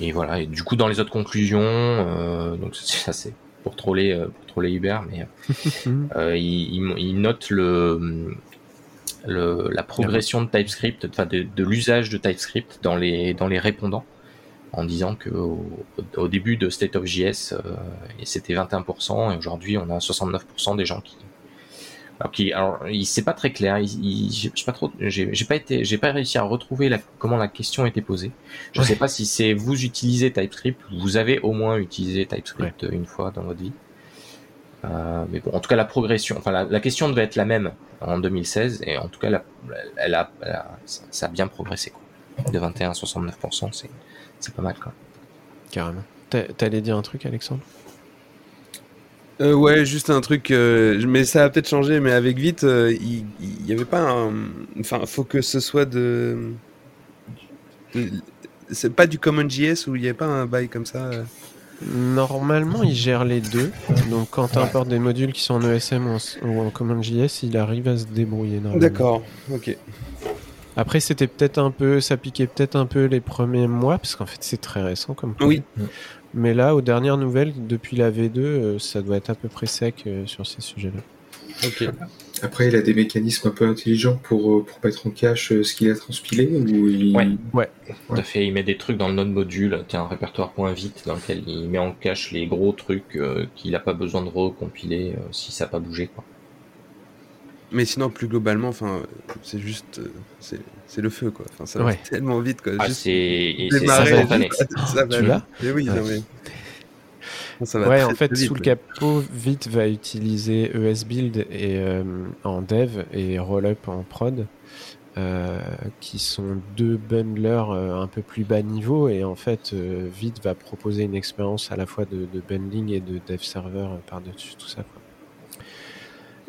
Et voilà. Et du coup, dans les autres conclusions, euh, donc ça c'est pour troller, euh, pour troller Hubert, mais euh, il, il, il, note le, le la progression de TypeScript, enfin de, de l'usage de TypeScript dans les dans les répondants en disant que au, début de State of JS, euh, c'était 21%, et aujourd'hui on a 69% des gens qui alors, qui, alors il c'est pas très clair. Il, j'ai pas trop, j'ai pas été, j'ai pas réussi à retrouver la, comment la question était posée. Je ouais. sais pas si c'est vous utilisez TypeScript, vous avez au moins utilisé TypeScript ouais. une fois dans votre vie. Euh, mais bon, en tout cas la progression, enfin la, la, question devait être la même en 2016 et en tout cas la, elle a, elle a, ça a bien progressé quoi. De 21 à 69%, c'est c'est pas mal quoi. Carrément. T'allais dire un truc, Alexandre? Euh, ouais, juste un truc, euh, mais ça a peut-être changé, mais avec Vite, euh, il euh, y, avait pas un. Enfin, faut que ce soit de. C'est pas du CommonJS où il n'y avait pas un bail comme ça. Normalement, il gère les deux. Donc, quand tu importes des modules qui sont en ESM ou en, ou en CommonJS, il arrive à se débrouiller. D'accord, ok. Après, c'était peut-être un peu, ça piquait peut-être un peu les premiers mois, parce qu'en fait, c'est très récent comme Oui. Mais là, aux dernières nouvelles, depuis la V2, euh, ça doit être à peu près sec euh, sur ces sujets-là. Ok. Après, il a des mécanismes un peu intelligents pour, euh, pour mettre en cache ce qu'il a transpilé ou il... Ouais. Tout à fait, il met des trucs dans le node module, tu as un répertoire point vite dans lequel il met en cache les gros trucs euh, qu'il n'a pas besoin de recompiler euh, si ça n'a pas bougé. Quoi. Mais sinon, plus globalement, enfin, c'est juste, euh, c'est c'est le feu, quoi. Enfin, ça va Ouais. tellement vite, quoi. Ah, Juste c'est et c'est démarrer, ça va Tu l'as Mais oui, Ouais. non, mais... Ça va Ouais, en fait, vite, sous le capot, Vite va utiliser ESBuild et, euh, en dev et Rollup en prod, euh, qui sont deux bundlers euh, un peu plus bas niveau. Et en fait, euh, Vite va proposer une expérience à la fois de, de bundling et de dev server par-dessus tout ça. quoi.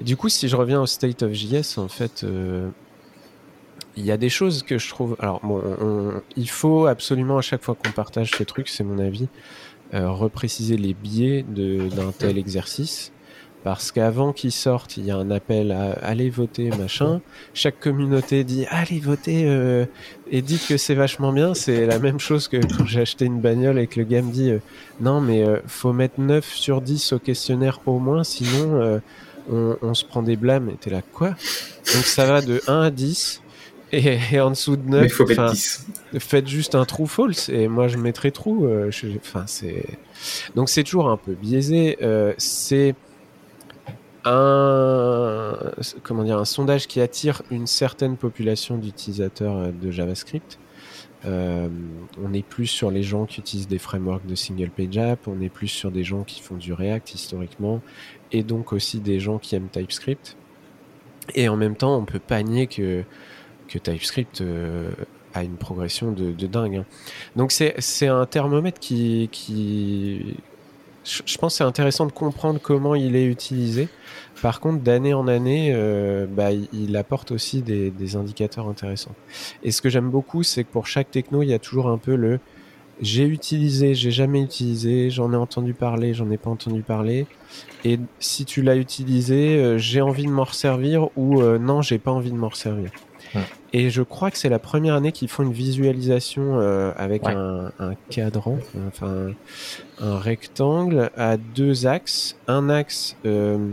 Du coup, si je reviens au State of JS, en fait, euh, il y a des choses que je trouve. Alors, bon, on- il faut absolument à chaque fois qu'on partage ces trucs, c'est mon avis, euh, repréciser les biais d'un tel exercice. Parce qu'avant qu'il sorte, il y a un appel à aller voter, machin. Chaque communauté dit allez voter euh, et dites que c'est vachement bien. C'est la même chose que quand j'ai acheté une bagnole et que le gars me dit non, mais faut mettre 9 sur 10 au questionnaire au moins, sinon on, on se prend des blâmes. Et t'es là, quoi? Donc ça va de 1 à 10. Et, et en dessous de 9, Mais il faut mettre enfin, 10. faites juste un true false et moi je mettrai true. euh, je- Enfin c'est donc c'est toujours un peu biaisé. euh, c'est un comment dire un sondage qui attire une certaine population d'utilisateurs euh, de JavaScript. Euh, on est plus sur les gens qui utilisent des frameworks de single page app, on est plus sur des gens qui font du React historiquement, et donc aussi des gens qui aiment TypeScript. Et en même temps, on peut pas nier que TypeScript euh, a une progression de, dingue. hein. Donc c'est un thermomètre qui je pense que c'est intéressant de comprendre comment il est utilisé. Par contre, d'année en année, euh, bah, il- apporte aussi des, des indicateurs intéressants. Et ce que j'aime beaucoup, c'est que pour chaque techno, il y a toujours un peu le j'ai utilisé, j'ai jamais utilisé, j'en ai entendu parler, j'en ai pas entendu parler. Et si tu l'as utilisé, euh, j'ai envie de m'en resservir ou euh, non, j'ai pas envie de m'en resservir. Et je crois que c'est la première année qu'ils font une visualisation euh, avec Ouais. un, un cadran, enfin un rectangle à deux axes. Un axe, euh,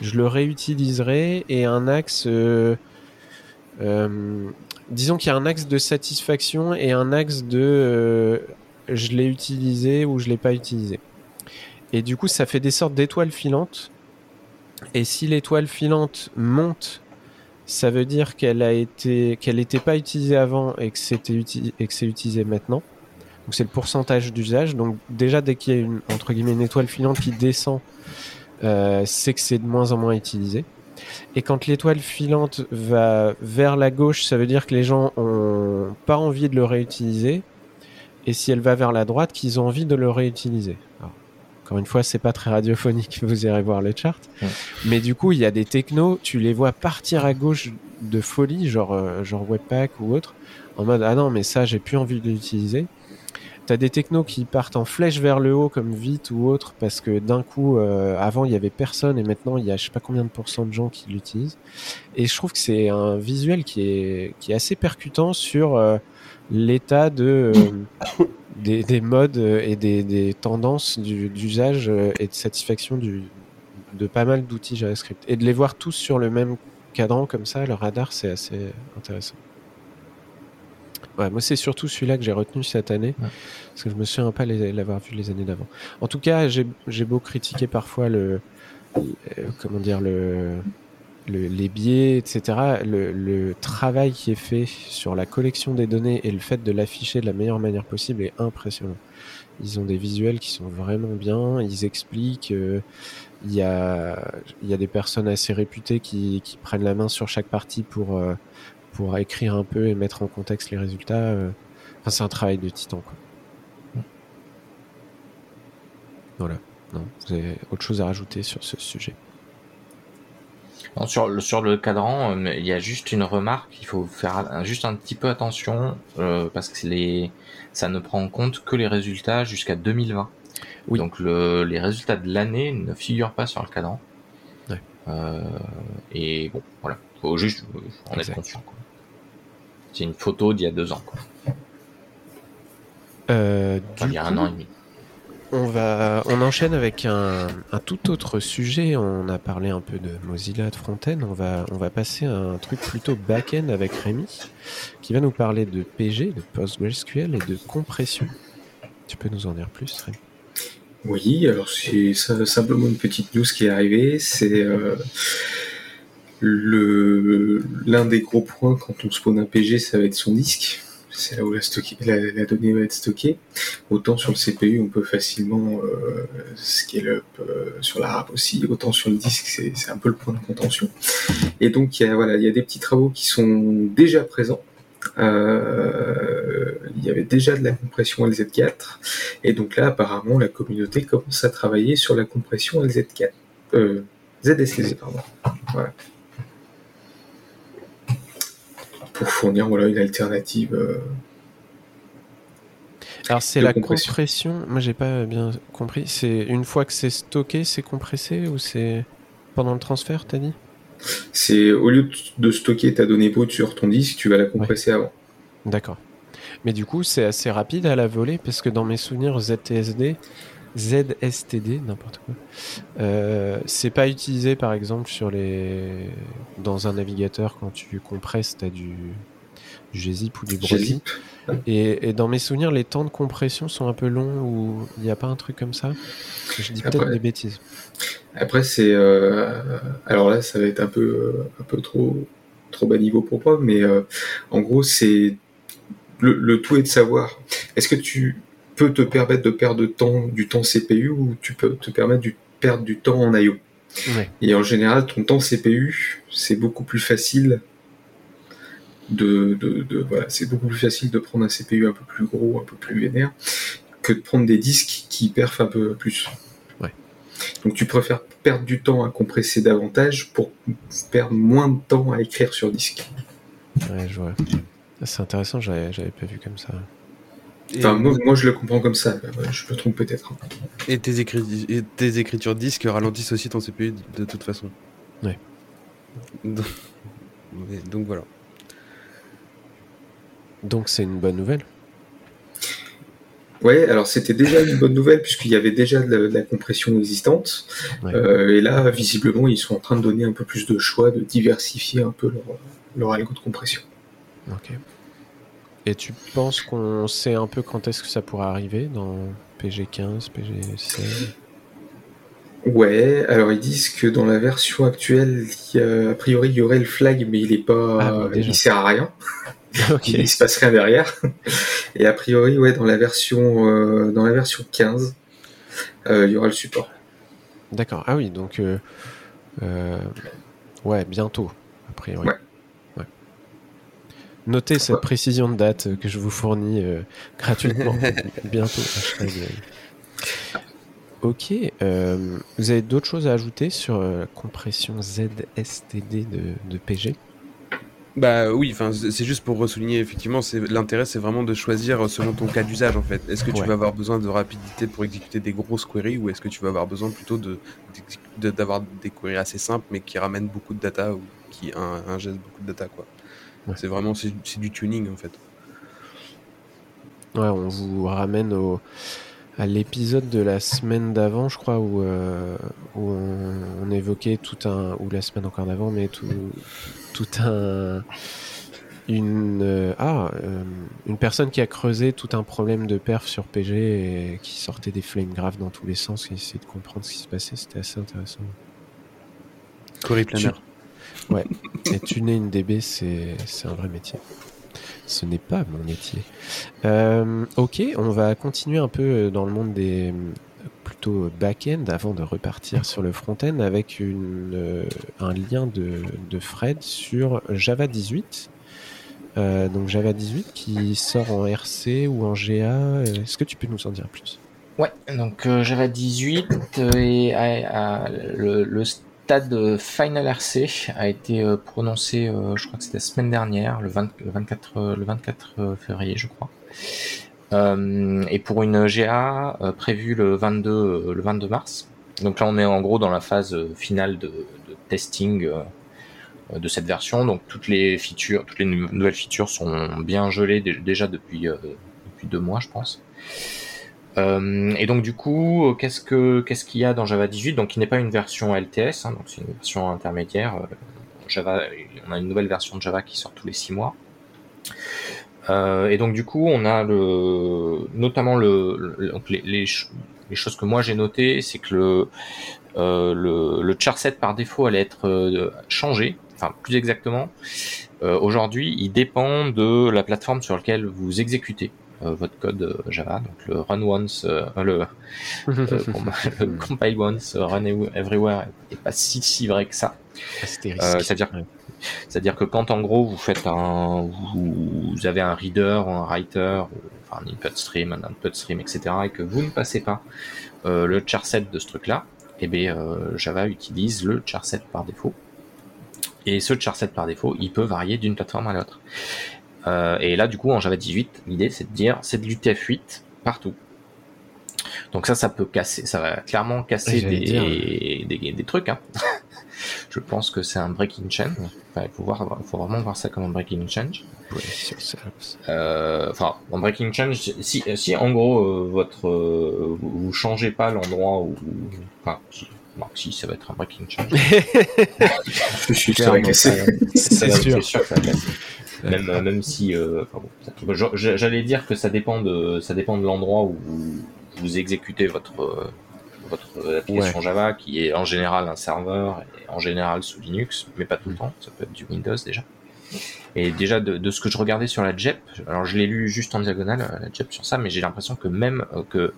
je le réutiliserai, et un axe, euh, disons qu'il y a un axe de satisfaction et un axe de je l'ai utilisé ou je l'ai pas utilisé. Et du coup, ça fait des sortes d'étoiles filantes. Et si l'étoile filante monte, ça veut dire qu'elle a été, qu'elle n'était pas utilisée avant et que c'était et que c'est utilisé maintenant. Donc c'est le pourcentage d'usage. Donc déjà dès qu'il y a une entre guillemets une étoile filante qui descend, euh, c'est que c'est de moins en moins utilisé. Et quand l'étoile filante va vers la gauche, ça veut dire que les gens ont pas envie de le réutiliser. Et si elle va vers la droite, qu'ils ont envie de le réutiliser. Encore une fois, c'est pas très radiophonique, vous irez voir le chart. Ouais. Mais du coup, il y a des technos, tu les vois partir à gauche de folie, genre, euh, genre Webpack ou autre, en mode ah non, mais ça, j'ai plus envie de l'utiliser. T'as des technos qui partent en flèche vers le haut comme Vite ou autre parce que d'un coup, euh, avant il y avait personne et maintenant il y a je sais pas combien de pourcents de gens qui l'utilisent. Et je trouve que c'est un visuel qui est qui est assez percutant sur euh, l'état de euh, des, des modes et des, des tendances du- d'usage et de satisfaction du, de pas mal d'outils JavaScript et de les voir tous sur le même cadran comme ça, le radar, c'est assez intéressant. Ouais, moi, c'est surtout celui-là que j'ai retenu cette année, Ouais. parce que je me souviens pas l'avoir vu les années d'avant. En tout cas, j'ai j'ai beau critiquer parfois le, euh, comment dire le, le- les biais, etc. Le, le travail qui est fait sur la collection des données et le fait de l'afficher de la meilleure manière possible est impressionnant. Ils ont des visuels qui sont vraiment bien, ils expliquent. euh, il y a, y a des personnes assez réputées qui, qui prennent la main sur chaque partie pour, euh, pour écrire un peu et mettre en contexte les résultats. euh. Enfin, c'est un travail de titan, quoi. Voilà. Non, vous avez autre chose à rajouter sur ce sujet? Non, sur, le, sur le cadran, euh, il y a juste une remarque, il faut faire un- juste un petit peu attention euh, parce que les, ça ne prend en compte que les résultats jusqu'à 2020. Oui. Donc le, les résultats de l'année ne figurent pas sur le cadran. Ouais. Euh, et bon, voilà, faut juste en Exact. être conscient. C'est une photo d'il y a deux ans, quoi. Euh, Enfin, il y a coup, un an et demi. On va, on enchaîne avec un, tout autre sujet. On a parlé un peu de Mozilla, de Frontend. On va, on va passer à un truc plutôt back-end avec Rémi, qui va nous parler de PG, de PostgreSQL et de compression. Tu peux nous en dire plus, Rémi? Oui, alors c'est simplement une petite news qui est arrivée. C'est euh, l'un des gros points quand on spawn un PG, ça va être son disque. C'est là où la, donnée va être stockée. Autant sur le CPU, on peut facilement euh, scale up euh, sur la RAP aussi. Autant sur le disque, c'est un peu le point de contention. Et donc, il y a, voilà, il y a des petits travaux qui sont déjà présents. Euh, il y avait déjà de la compression LZ4. Et donc là, apparemment, la communauté commence à travailler sur la compression LZ4. Euh, ZSCD, pardon. Voilà. Pour fournir voilà, une alternative. euh, Alors c'est la compression. compression. Moi j'ai pas bien compris. C'est une fois que c'est stocké, c'est compressé ou c'est pendant le transfert, t'as dit? C'est au lieu de- stocker ta donnée brute sur ton disque, tu vas la compresser avant. D'accord. Mais du coup, c'est assez rapide à la volée parce que dans mes souvenirs ZTSD, ZSTD, n'importe quoi, euh, c'est pas utilisé par exemple sur les dans un navigateur quand tu compresses, t'as du du gzip ou du Brody. Gzip. Et, et dans mes souvenirs, les temps de compression sont un peu longs ou il n'y a pas un truc comme ça? Je dis peut-être Après- des bêtises. Après, c'est. euh, alors là, ça va être un peu, euh, un peu trop, trop bas niveau pour moi, mais euh, en gros, c'est. Le, le tout est de savoir est-ce que tu peux te permettre de perdre de temps, du temps CPU ou tu peux te permettre de perdre du temps en I.O. Ouais. Et en général, ton temps CPU, c'est beaucoup plus facile de, de, de- voilà, c'est beaucoup plus facile de prendre un CPU un peu plus gros, un peu plus vénère, que de prendre des disques qui perfent un peu plus. Ouais. Donc tu préfères perdre du temps à compresser davantage pour perdre moins de temps à écrire sur disque. Ouais, je vois. C'est intéressant, j'avais j'avais pas vu comme ça. Et, Enfin, moi, moi, je le comprends comme ça, je me trompe peut-être. et tes, écri- et tes écritures disques ralentissent aussi ton CPU de, de toute façon. Ouais. Donc, voilà. Donc c'est une bonne nouvelle. Ouais, alors c'était déjà une bonne nouvelle puisqu'il y avait déjà de la, de la compression existante. Ouais. Euh, et là, visiblement, ils sont en train de donner un peu plus de choix, de diversifier un peu leur, leur algo de compression. Ok. Et tu penses qu'on sait un peu quand est-ce que ça pourra arriver dans PG15, PG16 Ouais, alors ils disent que dans la version actuelle, il y a- a priori, il y aurait le flag, mais il est pas, Ah, bah, il sert à rien. Il se passe rien derrière. Et a priori, ouais, dans la version, euh, dans la version 15, euh, il y aura le support. D'accord. Ah oui, donc euh, ouais, bientôt, a priori. Ouais. Notez cette Ouais. précision de date euh, que je vous fournis euh, gratuitement. bientôt. euh. Ok. euh, vous avez d'autres choses à ajouter sur la compression ZSTD de, de PG Bah oui, enfin c'est juste pour ressouligner effectivement, c'est l'intérêt c'est vraiment de choisir selon ton cas d'usage en fait. Est-ce que tu Ouais. vas avoir besoin de rapidité pour exécuter des grosses queries ou est-ce que tu vas avoir besoin plutôt de d'avoir des queries assez simples mais qui ramènent beaucoup de data ou qui ingèrent beaucoup de data quoi? Ouais. C'est vraiment c'est c'est du tuning en fait. Ouais, on vous ramène au, à l'épisode de la semaine d'avant, je crois, où, euh, où on, on évoquait tout un. ou la semaine encore d'avant, mais tout, tout un. Une, euh, ah, euh, une personne qui a creusé tout un problème de perf sur PG et qui sortait des flames graves dans tous les sens, qui essayait de comprendre ce qui se passait, c'était assez intéressant. Query planner. Et tuner une DB, c'est c'est un vrai métier. Ce n'est pas mon métier. Euh, ok, on va continuer un peu euh, dans le monde des euh, plutôt back-end avant de repartir sur le front-end avec une, euh, un lien de, de Fred sur Java 18. Euh, donc Java 18 qui sort en RC ou en GA. Est-ce que tu peux nous en dire plus? Ouais, donc euh, Java 18 euh, et le, le stade Final RC a été euh, prononcé, euh, je crois que c'était la semaine dernière, le, 20 le 24, euh, le 24 euh, février, je crois. Et pour une GA prévue le 22, euh, le 22 mars. Donc là, on est en gros dans la phase finale de, de testing de cette version. Donc toutes les features, toutes les nou- nouvelles features sont bien gelées dé- déjà depuis, depuis deux mois, je pense. Euh, et donc du coup, qu'est-ce que qu'est-ce qu'il y a dans Java 18 Donc, il n'est pas une version LTS, hein, donc c'est une version intermédiaire. Euh, Java, on a une nouvelle version de Java qui sort tous les six mois. Euh, et donc du coup, on a le, notamment le, les, les, ch- les choses que moi j'ai notées, c'est que le, euh, par défaut allait être changé. Enfin, plus exactement, aujourd'hui, il dépend de la plateforme sur laquelle vous exécutez votre code euh, Java. Donc le run once, euh, le, euh, com- le compile once, euh, run everywhere est pas si si vrai que ça. Euh, c'est-à-dire que quand en gros vous faites un, vous, avez un reader, un writer, enfin un input stream, un output stream, etc., et que vous ne passez pas euh, le charset de ce truc-là, eh bien euh, Java utilise le charset par défaut. Et ce charset par défaut, il peut varier d'une plateforme à l'autre. Euh, et là, du coup, en Java 18, l'idée c'est de dire c'est de l'UTF-8 partout. Donc ça, ça peut casser, ça va clairement casser des, des, des trucs. Hein. Je pense que c'est un breaking change. Enfin, il faut, voir, faut vraiment voir ça comme un breaking change. Euh, Enfin, en breaking change, si, si en gros euh, votre euh, vous, changez pas l'endroit où, enfin, si, bon, si ça va être un breaking change. Je suis sûr. c'est sûr que ça va casser. Même, euh, même si, euh, enfin bon, j'allais dire que ça dépend de, ça dépend de l'endroit où vous, vous exécutez votre, euh, votre application Java, qui est en général un serveur et en général sous Linux, mais pas tout le temps. Ça peut être du Windows déjà. Et déjà de, de ce que je regardais sur la JEP, alors je l'ai lu juste en diagonale la JEP sur ça, mais j'ai l'impression que même que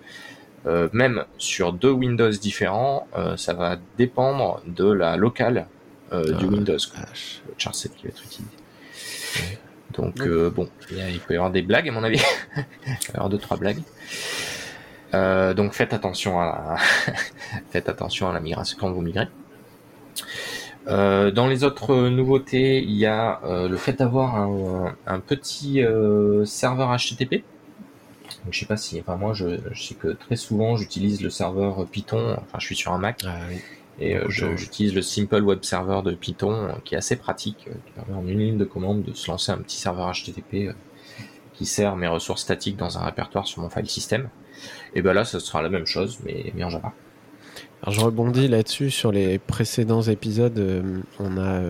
euh, même sur deux Windows différents, euh, ça va dépendre de la locale euh, du Ah, Windows. quoi le charset qui va être utilisé. Donc euh, bon, il, peut y avoir des blagues à mon avis. il va y avoir deux trois blagues. Euh, donc faites attention à la... faites attention à la migration quand vous migrez. Euh, dans les autres nouveautés, il y a euh, le fait d'avoir un, un petit euh, serveur HTTP. Donc, je sais pas si, enfin moi je, je sais que très souvent j'utilise le serveur Python. Enfin, je suis sur un Mac. Ah oui. Et euh, j'utilise le Simple Web Server de Python, euh, qui est assez pratique, euh, qui permet en une ligne de commande de se lancer un petit serveur HTTP qui sert mes ressources statiques dans un répertoire sur mon file system. Et ben là, ce sera la même chose, mais, mais en Java. Alors je rebondis là-dessus sur les précédents épisodes. on a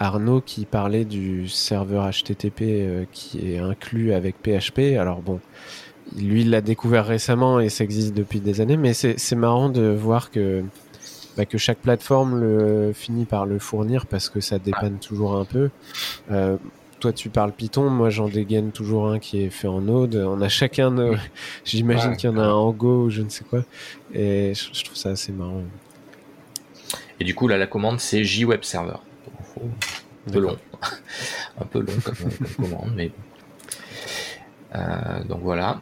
Arnaud qui parlait du serveur HTTP qui est inclus avec PHP. Alors bon, lui il l'a découvert récemment et ça existe depuis des années, mais c'est c'est marrant de voir que bah, que chaque plateforme le finit par le fournir parce que ça dépanne toujours un peu. Euh, toi tu parles Python, moi j'en dégaine toujours un qui est fait en Node. On a chacun nos... J'imagine Ouais. qu'il y en a un en Go ou je ne sais quoi. Et je, je trouve ça assez marrant. Et du coup, là, la commande, c'est JWeb Server. Un peu long. un peu long comme, comme commande, mais bon. Euh, donc voilà.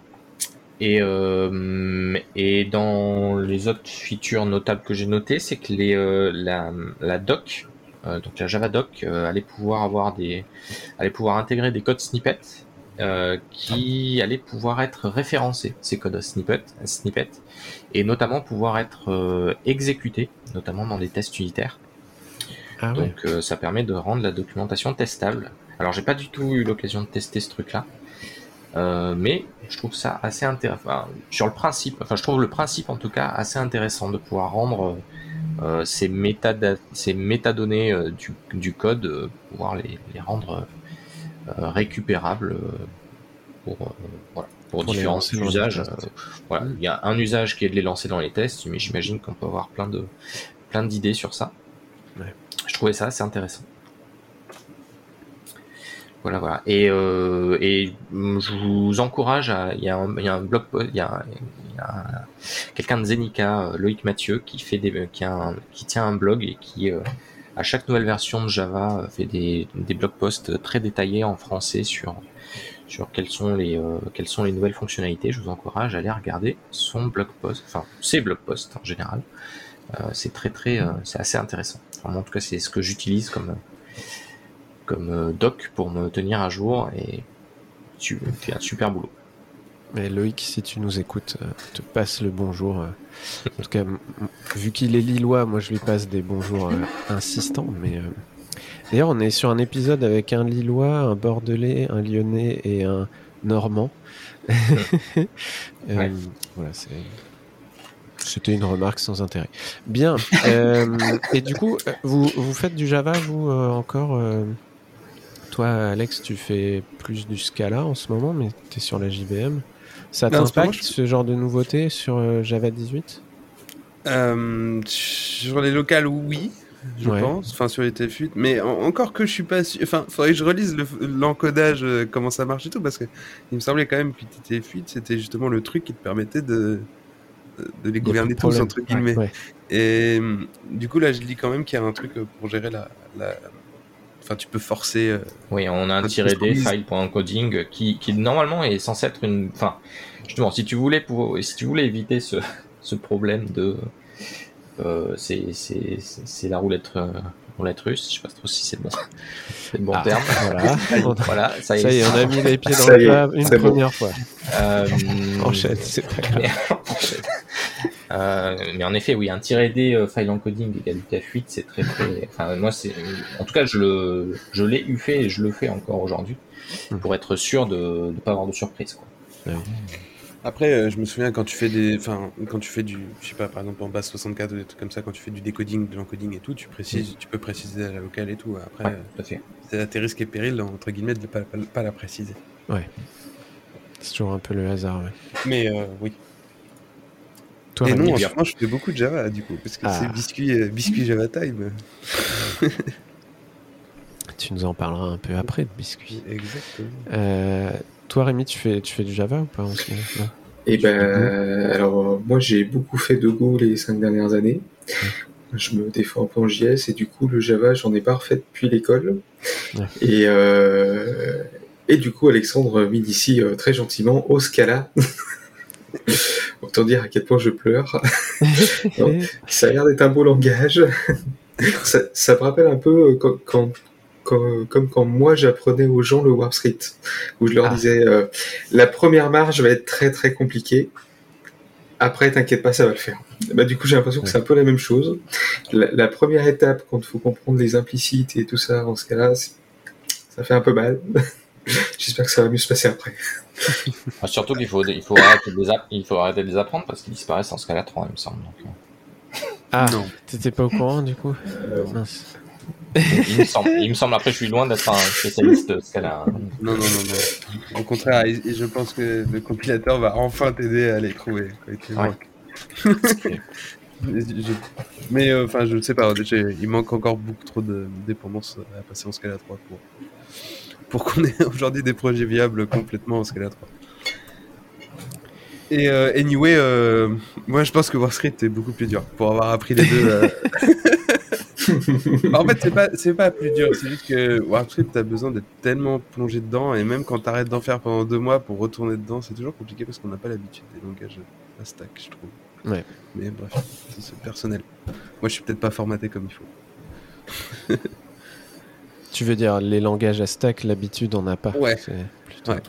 Et, euh, et dans les autres features notables que j'ai notées, c'est que les, euh, la, la doc, euh, donc la Java doc, allait pouvoir avoir des, allait pouvoir intégrer des codes snippets qui allaient pouvoir être référencés, ces codes snippets, snippets et notamment pouvoir être exécutés, notamment dans des tests unitaires. Ah ouais. Donc ça permet de rendre la documentation testable. Alors j'ai pas du tout eu l'occasion de tester ce truc-là, euh, mais je trouve ça assez intéressant. Enfin, sur le principe, enfin je trouve le principe en tout cas assez intéressant de pouvoir rendre euh, ces, métada ces métadonnées euh, du, du code, euh, pouvoir les, les rendre euh, récupérables euh, pour, euh, voilà, pour, différents usages. Euh, voilà, il y a un usage qui est de les lancer dans les tests, mais j'imagine qu'on peut avoir plein de plein d'idées sur ça. Ouais. Je trouvais ça assez intéressant. Voilà, voilà. Et, euh, et je vous encourage à. Il y a un, blog post, il y a, quelqu'un de Zenica, euh, Loïc Mathieu, qui fait des, qui, a qui tient un blog et qui, euh, à chaque nouvelle version de Java, fait des, des blog posts très détaillés en français sur sur quelles sont les sont les nouvelles fonctionnalités. Je vous encourage à aller regarder son blog post, enfin ses blog posts en général. C'est très très, c'est assez intéressant. En tout cas, c'est ce que j'utilise comme comme euh, doc pour me tenir à jour et tu fais un super boulot. Mais Loïc, si tu nous écoutes, euh, te passe le bonjour. euh. En tout cas, vu qu'il est lillois, moi je lui passe des bonjours insistants. Mais d'ailleurs, on est sur un épisode avec un lillois, un bordelais, un lyonnais et un normand. Euh, Ouais. Voilà, c'est. C'était une remarque sans intérêt. Bien. euh, et du coup, vous, vous faites du Java, vous, euh, encore Toi, Alex, tu fais plus du Scala en ce moment, mais tu es sur la JVM. Ça ce t'impacte, je- ce genre de nouveauté sur euh, Java 18 Euh, sur les locales, oui, je Ouais. pense. Enfin, sur les TF8. Mais en- encore que je suis pas sûr. Enfin, faudrait que je relise le- l'encodage, euh, comment ça marche et tout. Parce que il me semblait quand même que TF8, c'était justement le truc qui te permettait de, de- les gouverner tous, entre guillemets. Ouais. Et du coup, là, je lis quand même qu'il y a un truc pour gérer la. la- Enfin, tu peux forcer. euh, Oui, on a un tiré D customise. file.encoding qui, qui normalement est censé être une. Enfin, justement, si tu voulais pour, si tu voulais éviter ce, ce problème de, euh, c'est c'est c'est c'est la roulette euh, roulette russe. Je sais pas trop si c'est le bon, c'est le bon Ah, terme. Voilà. On- Voilà, ça y Ça y est. on a mis les pieds dans le plat une c'est bon. première fois. Euh, Enchaîne, c'est pas grave. Euh, mais en effet, oui, un tiré D euh, file encoding égalité à fuite, c'est très très. Enfin, moi, c'est. En tout cas, je le, je l'ai eu fait et je le fais encore aujourd'hui Mhm. pour être sûr de ne pas avoir de surprise. Quoi. Après, euh, je me souviens quand tu fais des, enfin, quand tu fais du, je sais pas, par exemple en base 64 ou des trucs comme ça, quand tu fais du décoding, de l'encoding et tout, tu précises, tu peux préciser à la locale et tout. Après, Ouais, euh, tout à fait. c'est à tes risques et périls entre guillemets de ne pas, pas, pas la préciser. C'est toujours un peu le hasard. ouais. Mais euh, oui. Toi, et Rémi, non, en bien. ce moment, je fais beaucoup de Java du coup, parce que Ah. c'est biscuit, euh, biscuit Java time. tu nous en parleras un peu après de biscuits. Exactement. Euh, toi, Rémi, tu fais, tu fais du Java ou pas en ce moment Non Et Tu fais ben, alors euh, moi j'ai beaucoup fait de Go les cinq dernières années. Je me défends un peu en JS et du coup le Java j'en ai pas refait depuis l'école. Ouais. Et euh, et du coup Alexandre m'initie euh, très gentiment au Scala. Autant dire à quel point je pleure. Ça a l'air d'être un beau langage. ça, ça me rappelle un peu euh, quand, quand- quand- comme quand moi j'apprenais aux gens le Warp Script, où je leur Ah. disais euh, la première marche va être très très compliquée. Après, t'inquiète pas, ça va le faire. Bah, du coup, j'ai l'impression que c'est un peu la même chose. La, la première étape, quand il faut comprendre les implicites et tout ça, en ce cas-là, ça fait un peu mal. J'espère que ça va mieux se passer après. Enfin, surtout qu'il faut, il faut, arrêter de les app- il faut arrêter de les apprendre parce qu'ils disparaissent en Scala 3, il me semble. Donc, euh, Ah, Non. t'étais pas au courant du coup Euh, Mince. il, me semble, il me semble, après, je suis loin d'être un spécialiste Scala. hein. Non, non, non, non. Au contraire, je pense que le compilateur va enfin t'aider à les trouver. quoi, Ouais. Je- Mais euh, enfin, je ne sais pas. Il manque encore beaucoup trop de dépendance à passer en Scala 3 pour pour qu'on ait aujourd'hui des projets viables complètement en Scala 3. Et euh, anyway, euh, moi je pense que WarScript est beaucoup plus dur pour avoir appris les deux. euh. en fait, c'est pas c'est pas plus dur, c'est juste que WarScript t'as besoin d'être tellement plongé dedans et même quand t'arrêtes d'en faire pendant deux mois pour retourner dedans, c'est toujours compliqué parce qu'on n'a pas l'habitude des langages à stack, je trouve. Ouais. Mais bref, c'est personnel. Moi, je suis peut-être pas formaté comme il faut. Tu veux dire les langages à stack, l'habitude on n'a pas. Ouais. C'est plutôt Ouais.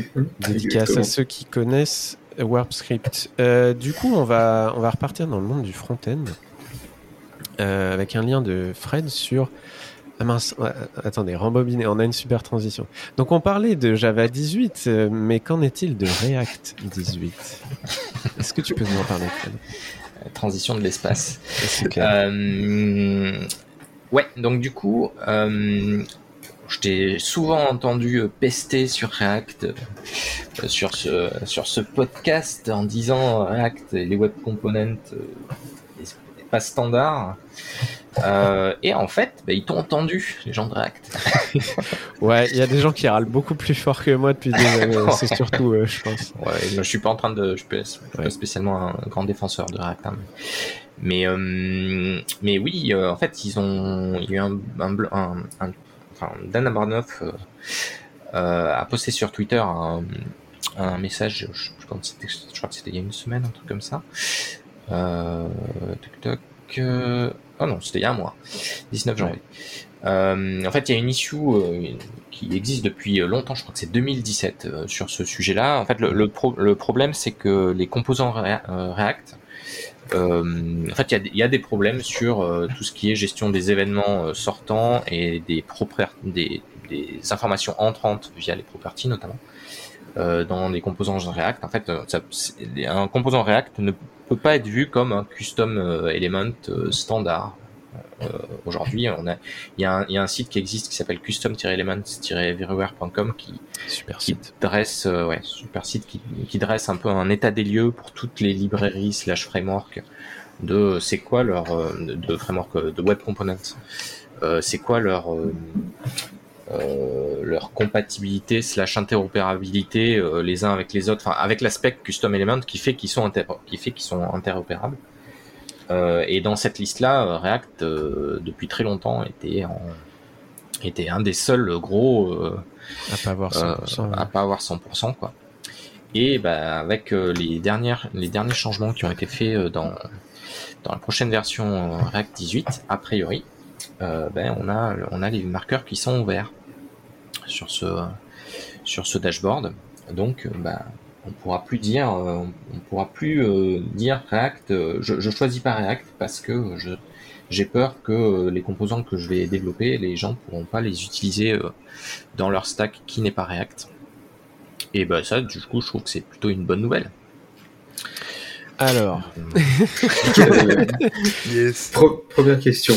Dédicace à ceux qui connaissent Warp Script. Euh, du coup, on va, on va repartir dans le monde du front-end euh, avec un lien de Fred sur. Ah mince, ouais, attendez, rembobiner, on a une super transition. Donc on parlait de Java 18, euh, mais qu'en est-il de React 18 Est-ce que tu peux nous en parler, Fred? Transition de l'espace. C'est clair. Euh, ouais, donc du coup, euh, je t'ai souvent entendu pester sur React, euh, sur, ce, sur ce podcast en disant React et les web components euh, pas standard. Euh, et en fait, bah, ils t'ont entendu, les gens de React. Ouais, il y a des gens qui râlent beaucoup plus fort que moi depuis des années. C'est surtout, euh, je pense. Ouais, je suis pas en train de, je suis pas, je suis pas Ouais. spécialement un grand défenseur de React, hein, mais, euh, mais oui, en fait, ils ont, il y a eu un, un, un- un- enfin, Dan a posté sur Twitter un, message, je crois que c'était il y a une semaine, un truc comme ça. Euh, toc, toc, euh, oh non, c'était il y a un mois, 19 janvier. Euh, en fait, il y a une issue euh, qui existe depuis longtemps, je crois que c'est 2017 euh, sur ce sujet-là. En fait, le, le, pro- le problème, c'est que les composants euh, React, euh, en fait, il y a des- il y, a des problèmes sur euh, tout ce qui est gestion des événements euh, sortants et des, des, des informations entrantes via les properties notamment euh, dans les composants React. En fait, euh, ça, un composant React ne peut pas être vu comme un custom euh, element standard. Aujourd'hui, on a, il y, a un, il y, a un site qui existe qui s'appelle custom-elements-everywhere.com qui, super qui dresse, ouais, super site qui, qui dresse un peu un état des lieux pour toutes les librairies slash frameworks de c'est quoi leur de framework de web components. Euh, c'est quoi leur euh, leur compatibilité slash interopérabilité euh, les uns avec les autres, enfin avec l'aspect custom element qui fait qu'ils sont, qui fait qu'ils sont interopérables. Euh, et dans cette liste-là, React depuis très longtemps était en, était un des seuls gros à pas avoir 100%, à pas avoir 100% quoi. Et bah, avec les dernières les derniers changements qui ont été faits dans dans la prochaine version React 18, a priori, ben, on, a, les marqueurs qui sont ouverts sur ce, dashboard. Donc, ben, on pourra plus dire, euh, pourra plus dire React. Je, je choisis pas React parce que j'ai peur que les composants que je vais développer, les gens pourront pas les utiliser dans leur stack qui n'est pas React. Et ben ça, du coup, je trouve que c'est plutôt une bonne nouvelle. Alors, yes. première question.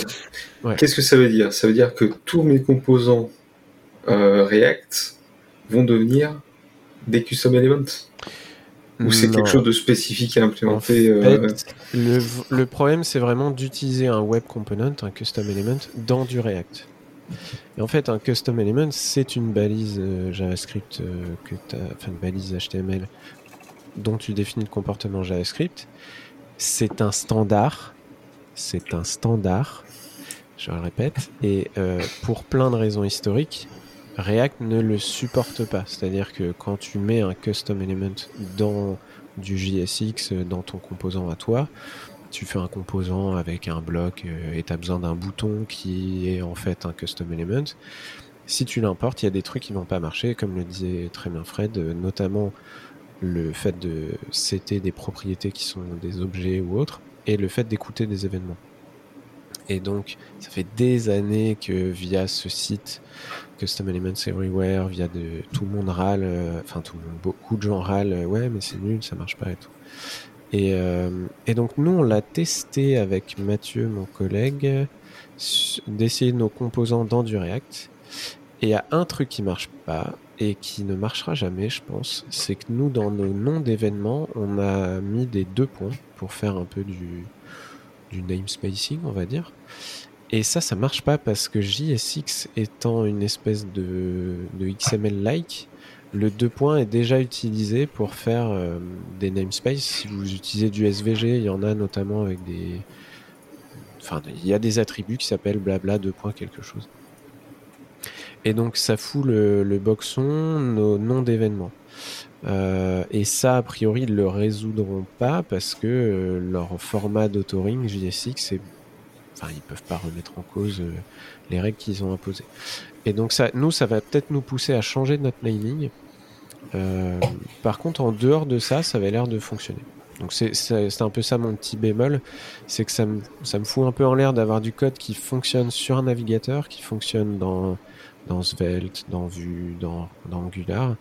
Qu'est-ce que ça veut dire? Ça veut dire que tous mes composants euh, React vont devenir des custom elements? Ou c'est quelque chose de spécifique à implémenter euh, le, problème, c'est vraiment d'utiliser un web component, un custom element, dans du React. Et en fait, un custom element, c'est une balise euh, JavaScript que enfin une balise HTML dont tu définis le comportement JavaScript. C'est un standard. C'est un standard je le répète. Et euh, pour plein de raisons historiques, React ne le supporte pas. C'est-à-dire que quand tu mets un custom element dans du JSX, dans ton composant à toi, tu fais un composant avec un bloc euh, et tu as besoin d'un bouton qui est en fait un custom element. Si tu l'importes, il y a des trucs qui vont pas marcher, comme le disait très bien Fred, euh, notamment le fait de citer des propriétés qui sont des objets ou autres, et le fait d'écouter des événements. Et donc, ça fait des années que via ce site, Custom Elements Everywhere, via de tout le monde râle, euh, enfin tout beaucoup de gens râlent, euh, ouais, mais c'est nul, ça marche pas et tout. Et, euh, et donc nous, on l'a testé avec Mathieu, mon collègue, d'essayer nos composants dans du React. Et il y a un truc qui marche pas et qui ne marchera jamais, je pense, c'est que nous, dans nos noms d'événements, on a mis des deux points pour faire un peu du, du namespacing, on va dire. Et ça, ça marche pas parce que JSX étant une espèce de, XML-like, le deux points est déjà utilisé pour faire euh, des namespaces. Si vous utilisez du SVG, il y en a notamment avec des. Enfin, il y a des attributs qui s'appellent blabla deux points quelque chose. Et donc, ça fout le, boxon nos noms d'événements. Euh, et ça, a priori, ils le résoudront pas parce que euh, leur format d'autoring JSX, c'est, enfin, ils peuvent pas remettre en cause euh, les règles qu'ils ont imposées. Et donc ça, nous, ça va peut-être nous pousser à changer notre naming. par contre, en dehors de ça, ça avait l'air de fonctionner. Donc c'est un peu ça mon petit bémol, c'est que ça me, ça me fout un peu en l'air d'avoir du code qui fonctionne sur un navigateur, qui fonctionne dans, dans Svelte, dans Vue, dans, Angular,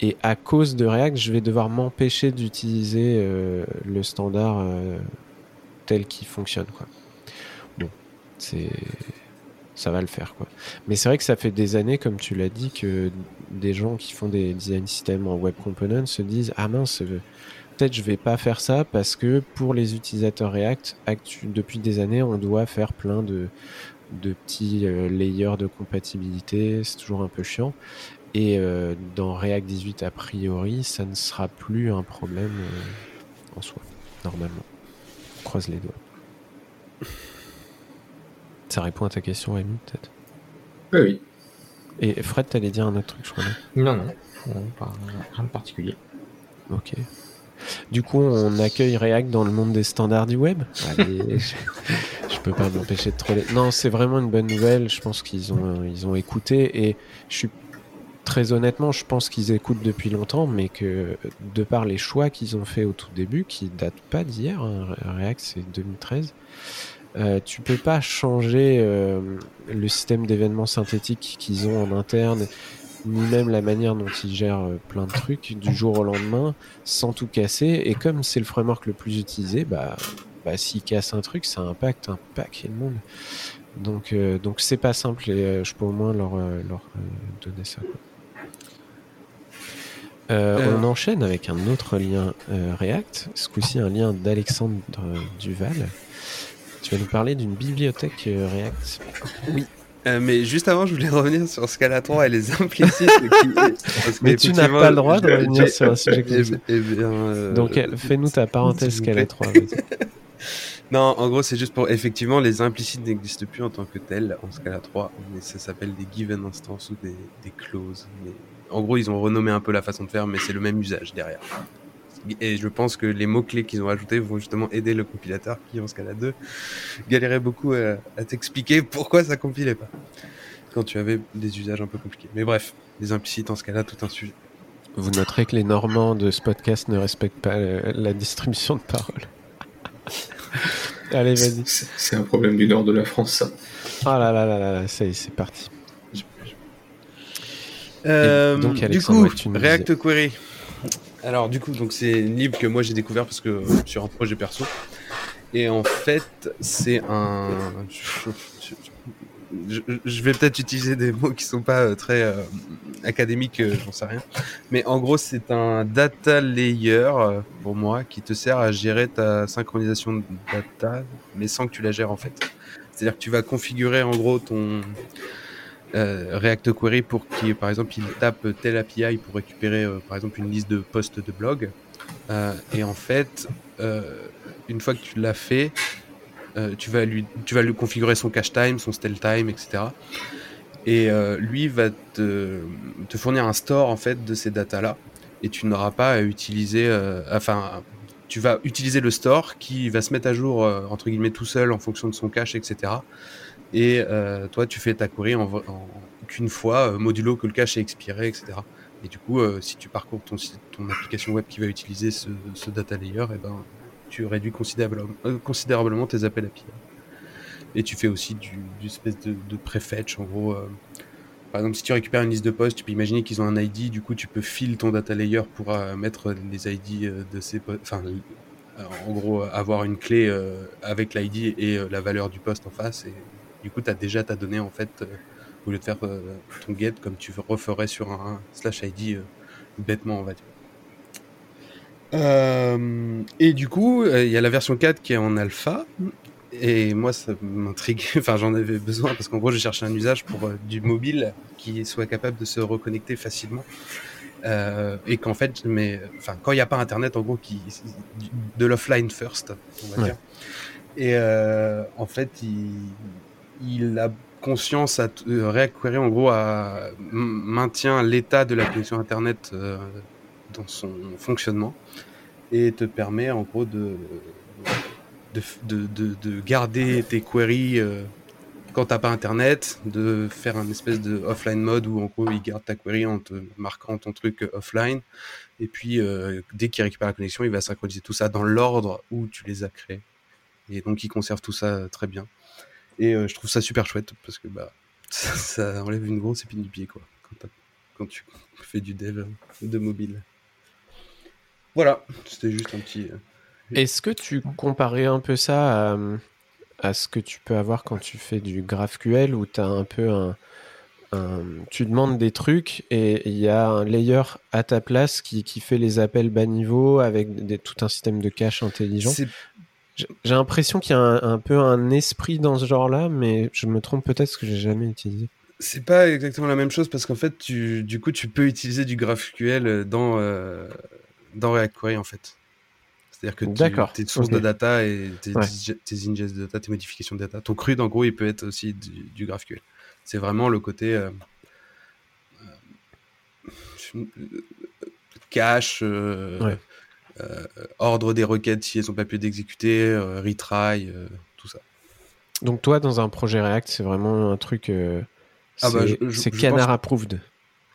et à cause de React, je vais devoir m'empêcher d'utiliser euh, le standard euh, tel qu'il fonctionne. Quoi. Bon, c'est ça va le faire. Quoi. Mais c'est vrai que ça fait des années, comme tu l'as dit, que des gens qui font des design systems en web components se disent Ah mince, euh, peut-être je vais pas faire ça parce que pour les utilisateurs React, depuis des années, on doit faire plein de, de petits layers de compatibilité. C'est toujours un peu chiant. Et euh, dans React 18, a priori, ça ne sera plus un problème euh, en soi, normalement. On croise les doigts. Ça répond à ta question, Amy, peut-être? Oui, oui. Et Fred, t'allais dire un autre truc, je crois. Non, non, pas, rien de particulier. Ok. Du coup, on accueille React dans le monde des standards du web. Allez, je, je, peux pas m'empêcher de troller. Non, c'est vraiment une bonne nouvelle. Je pense qu'ils ont, ils ont écouté et je suis très honnêtement, je pense qu'ils écoutent depuis longtemps, mais que de par les choix qu'ils ont fait au tout début, qui datent pas d'hier, hein, React c'est 2013, euh, tu peux pas changer euh, le système d'événements synthétiques qu'ils ont en interne, ni même la manière dont ils gèrent euh, plein de trucs du jour au lendemain sans tout casser. Et comme c'est le framework le plus utilisé, bah, bah s'ils cassent un truc, ça impacte un paquet de monde. Donc, euh, donc c'est pas simple et euh, je peux au moins leur, leur euh, donner ça. quoi. Euh, Euh. On enchaîne avec un autre lien euh, React, ce coup-ci un lien d'Alexandre Duval. Tu vas nous parler d'une bibliothèque euh, React? Euh, mais juste avant, je voulais revenir sur Scala 3 et les implicites. qui- parce que Mais tu n'as pas le droit de revenir sur un sujet eh- comme ça. eh bien, euh, Donc fais-nous ta parenthèse s'il vous qu'elle plaît. est 3. vas-y. Non, en gros, c'est juste pour. Effectivement, les implicites n'existent plus en tant que tels en Scala 3, mais ça s'appelle des given instances ou des, des clauses. Mais en gros, ils ont renommé un peu la façon de faire, mais c'est le même usage derrière. Et je pense que les mots-clés qu'ils ont ajoutés vont justement aider le compilateur qui, en Scala 2, galérait beaucoup à, à t'expliquer pourquoi ça compilait pas. Quand tu avais des usages un peu compliqués. Mais bref, les implicites en Scala, tout un sujet. Vous noterez que les Normands de ce podcast ne respectent pas la distribution de parole. Allez, vas-y. C'est un problème du nord de la France, ça. Ah là là là là, là, ça y est, c'est parti. Euh, donc, du Alexandre, coup, React Query. Alors, du coup, donc c'est une lib que moi j'ai découvert parce que euh, sur un projet perso. Et en fait, c'est un. Je, je- je vais peut-être utiliser des mots qui sont pas euh, très euh, académiques, j'en sais rien. Mais en gros, c'est un data layer pour moi qui te sert à gérer ta synchronisation de data, mais sans que tu la gères en fait. C'est-à-dire que tu vas configurer en gros ton, euh, React Query pour qu'il, par exemple, il tape telle API pour récupérer, euh, par exemple, une liste de posts de blog. Euh, et en fait, une fois que tu l'as fait, tu, vas lui, tu vas lui configurer son cache time, son stale time, etc. Et lui va te, te fournir un store en fait de ces datas-là. Et tu n'auras pas à utiliser, enfin, tu vas utiliser le store qui va se mettre à jour euh, entre guillemets tout seul en fonction de son cache, etc. Et euh, toi, tu fais ta query en, qu'une fois, euh, modulo que le cache est expiré, etc. Et du coup, si tu parcours ton, ton application web qui va utiliser ce, data layer, et ben, tu réduis considérablement, considérablement tes appels API. Et tu fais aussi du, espèce de, de prefetch, en gros. Par exemple, si tu récupères une liste de postes, tu peux imaginer qu'ils ont un ID, du coup, tu peux filer ton data layer pour euh, mettre les ID euh, de ces postes. Enfin, euh, en gros, avoir une clé avec l'ID et la valeur du poste en face. Et du coup, tu as déjà ta donnée, en fait, au lieu de faire ton get comme tu referais sur un slash ID bêtement, on va dire. Et du coup, il y a la version 4 qui est en alpha. Et moi, ça m'intrigue. Enfin, j'en avais besoin parce qu'en gros, je cherchais un usage pour euh, du mobile qui soit capable de se reconnecter facilement. Euh, et qu'en fait, mais, enfin, quand il n'y a pas Internet, en gros, qui, de l'offline first, on va Ouais. dire. Et euh, en fait, il, il a conscience à Query, en gros, à, maintient l'état de la connexion Internet dans son fonctionnement et te permet, en gros, de, de, de, de, de garder tes queries euh, quand t'as pas internet, de faire un espèce de offline mode où en gros il garde ta query en te marquant ton truc euh, offline. Et puis euh, dès qu'il récupère la connexion il va synchroniser tout ça dans l'ordre où tu les as créés. Et donc il conserve tout ça très bien. Et euh, je trouve ça super chouette parce que bah ça, enlève une grosse épine du pied quoi quand, tu fais du dev de mobile. Voilà. C'était juste un petit euh, Est-ce que tu comparais un peu ça à, à ce que tu peux avoir quand tu fais du GraphQL où tu as un peu un, un- Tu demandes des trucs et il y a un layer à ta place qui, qui fait les appels bas niveau avec des- tout un système de cache intelligent? J'ai j'ai l'impression qu'il y a un, un peu un esprit dans ce genre-là, mais je me trompe peut-être parce que j'ai jamais utilisé. C'est pas exactement la même chose parce qu'en fait, tu, du coup, tu peux utiliser du GraphQL dans, euh, dans React Query en fait. C'est-à-dire que tes sources ok. de data et tes, Ouais. tes ingests de data, tes modifications de data, ton CRUD en gros, il peut être aussi du, du GraphQL. C'est vraiment le côté euh, euh, cache, euh, Ouais. ordre des requêtes si elles sont pas pu d'exécuter, euh, retry, tout ça. Donc toi, dans un projet React, c'est vraiment un truc... euh, Ah bah, c'est c'est canard pense- approved.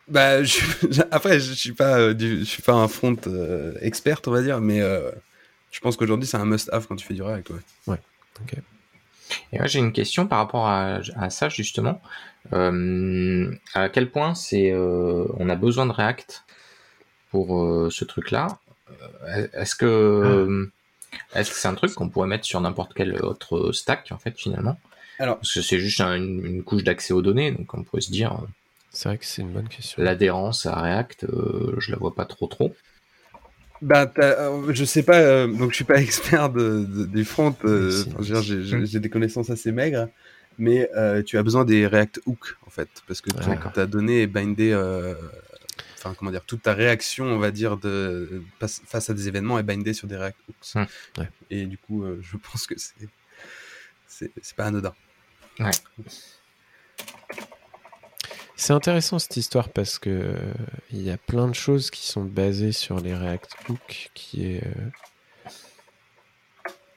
Bah, je, après, je suis pas, je suis pas un front euh, expert, on va dire, mais euh, je pense qu'aujourd'hui c'est un must-have quand tu fais du React. Ouais. Et moi j'ai une question par rapport à, à ça justement. Euh, à quel point c'est euh, on a besoin de React pour euh, ce truc-là? Est-ce que est-ce que c'est un truc qu'on pourrait mettre sur n'importe quel autre stack en fait finalement? Alors- Parce que c'est juste un- une, une couche d'accès aux données, donc on pourrait se dire C'est vrai que c'est une bonne question. l'adhérence à React, euh, je la vois pas trop trop. T'as- euh, je sais pas, euh, donc je suis pas expert de, de- du front, euh, dire, j'ai- des connaissances assez maigres, mais euh, tu as besoin des React Hook en fait, parce que ta donnée est bindée, euh, enfin comment dire, toute ta réaction, on va dire, de, face- à des événements est bindée sur des React Hooks. Ouais. Et du coup, je pense que c'est pas anodin. C'est intéressant cette histoire parce que euh, il y a plein de choses qui sont basées sur les React Hook, qui est euh,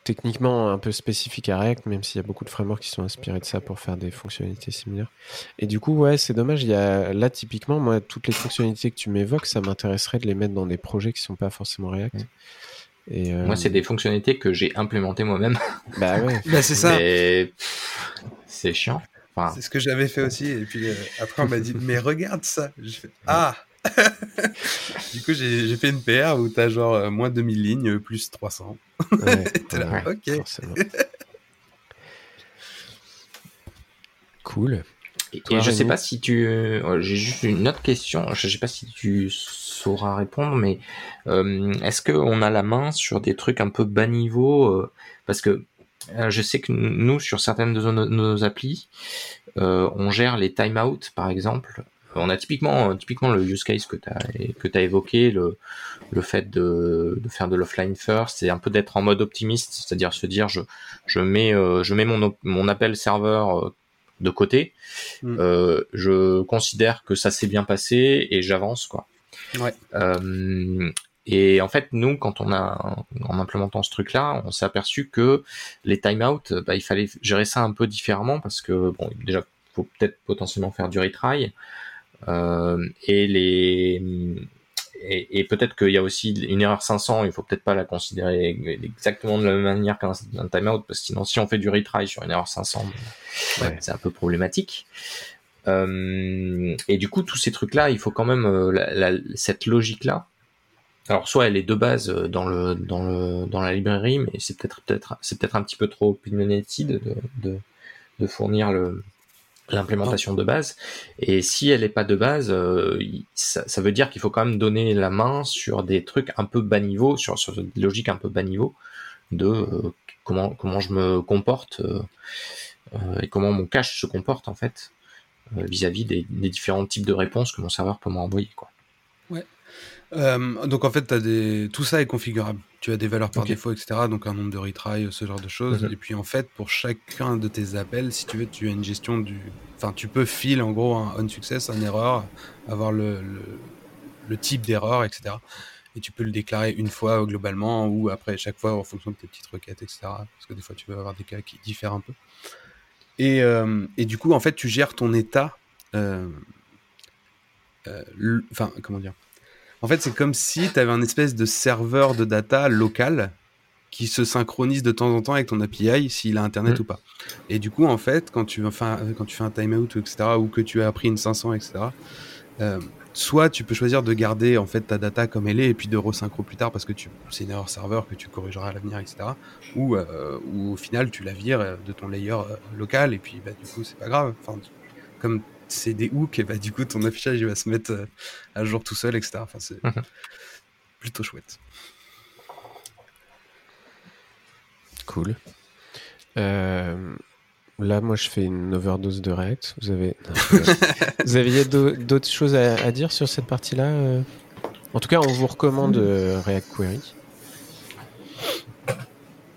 techniquement un peu spécifique à React, même s'il y a beaucoup de frameworks qui sont inspirés de ça pour faire des fonctionnalités similaires. Et du coup, ouais, c'est dommage. Il y a là typiquement, moi, toutes les fonctionnalités que tu m'évoques, ça m'intéresserait de les mettre dans des projets qui sont pas forcément React. Et euh, Moi, c'est des fonctionnalités que j'ai implémentées moi-même. bah ouais. Bah, c'est ça. C'est chiant. Enfin, C'est ce que j'avais fait aussi. Et puis euh, après, on m'a dit, mais regarde ça. J'ai fait, ah Du coup, j'ai j'ai fait une PR où t'as genre euh, moins 2000 lignes, plus 300. ouais, Et t'es là, ouais, ok. forcément. Cool. Et, Toi, et je sais pas si tu, euh, j'ai juste une autre question. Je sais pas si tu sauras répondre, mais euh, est-ce que on a la main sur des trucs un peu bas niveau Parce que je sais que nous, sur certaines de nos, nos applis, euh, on gère les timeouts, par exemple. On a typiquement, typiquement le use case que tu as que évoqué, le, le fait de, de faire de l'offline first, c'est un peu d'être en mode optimiste, c'est-à-dire se dire je, je mets, euh, je mets mon, appel serveur euh, de côté, Mm. euh, je considère que ça s'est bien passé et j'avance quoi. Ouais. Euh, et en fait, nous, quand on a, en implémentant ce truc-là, on s'est aperçu que les timeouts, bah, il fallait gérer ça un peu différemment parce que bon, déjà, faut peut-être potentiellement faire du retry. Euh, et les et, et peut-être qu'il y a aussi une erreur 500, il faut peut-être pas la considérer exactement de la même manière qu'un un timeout, parce que sinon, si on fait du retry sur une erreur 500, Ouais. c'est un peu problématique. Euh, et du coup, tous ces trucs-là, il faut quand même euh, la- la- cette logique-là. Alors, soit elle est de base euh, dans le dans le dans la librairie, mais c'est peut-être peut-être c'est peut-être un petit peu trop opinionated de fournir l'implémentation de base. Et si elle n'est pas de base, euh, ça, veut dire qu'il faut quand même donner la main sur des trucs un peu bas niveau, sur, des logiques un peu bas niveau, de euh, comment comment je me comporte et comment mon cache se comporte en fait vis-à-vis des, des différents types de réponses que mon serveur peut m'envoyer. Quoi. Euh, donc en fait, des... tout ça est configurable. Tu as des valeurs par défaut, etc. Donc un nombre de retry, ce genre de choses. Mhm. Et puis en fait, pour chacun de tes appels, si tu veux, tu as une gestion du. Enfin, tu peux filer en gros un on success, un erreur, avoir le, le, le type d'erreur, etc. Et tu peux le déclarer une fois euh, globalement ou après chaque fois en fonction de tes petites requêtes, etc. Parce que des fois, tu peux avoir des cas qui diffèrent un peu. Et, euh, et du coup, en fait, tu gères ton état. euh, euh, Enfin, comment dire? En fait, c'est comme si tu avais un espèce de serveur de data local qui se synchronise de temps en temps avec ton API s'il a internet Mm. ou pas. Et du coup, en fait, quand tu, enfin, quand tu fais un timeout, etc., ou que tu as pris une 500, etc., euh, soit tu peux choisir de garder en fait ta data comme elle est et puis de resynchro plus tard parce que tu, c'est une erreur serveur que tu corrigeras à l'avenir, etc. Ou, euh, ou au final, tu la vires euh, de ton layer local et puis bah, du coup, c'est pas grave. Enfin, tu- comme c'est des hooks, et bah, du coup, ton affichage il va se mettre euh, à jour tout seul, etc. Enfin, c'est Mhm. plutôt chouette. Cool. Euh, là, moi, je fais une overdose de React. Vous avez, vous aviez d'au- d'autres choses à, à dire sur cette partie-là euh? En tout cas, on vous recommande euh, React Query.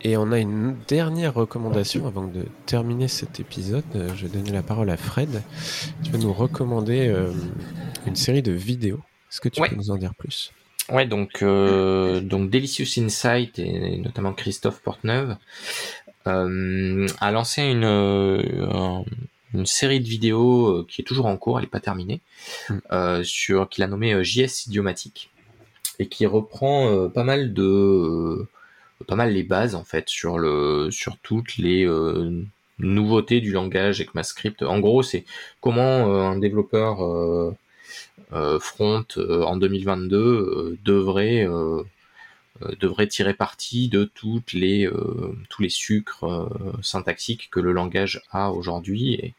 Et on a une dernière recommandation avant de terminer cet épisode. Euh, Je vais donner la parole à Fred. Tu vas nous recommander euh, une série de vidéos. Est-ce que tu Ouais. peux nous en dire plus? Ouais, donc euh, donc Delicious Insight et notamment Christophe Portneuve euh, a lancé une un- une série de vidéos qui est toujours en cours, elle n'est pas terminée, Mm. euh, sur qu'il a nommé JS idiomatique et qui reprend pas mal de pas mal les bases en fait sur le sur toutes les euh, nouveautés du langage ECMAScript. En gros, c'est comment euh, un développeur euh, front en 2022 devrait devrait tirer parti de toutes les tous les sucres syntaxiques que le langage a aujourd'hui et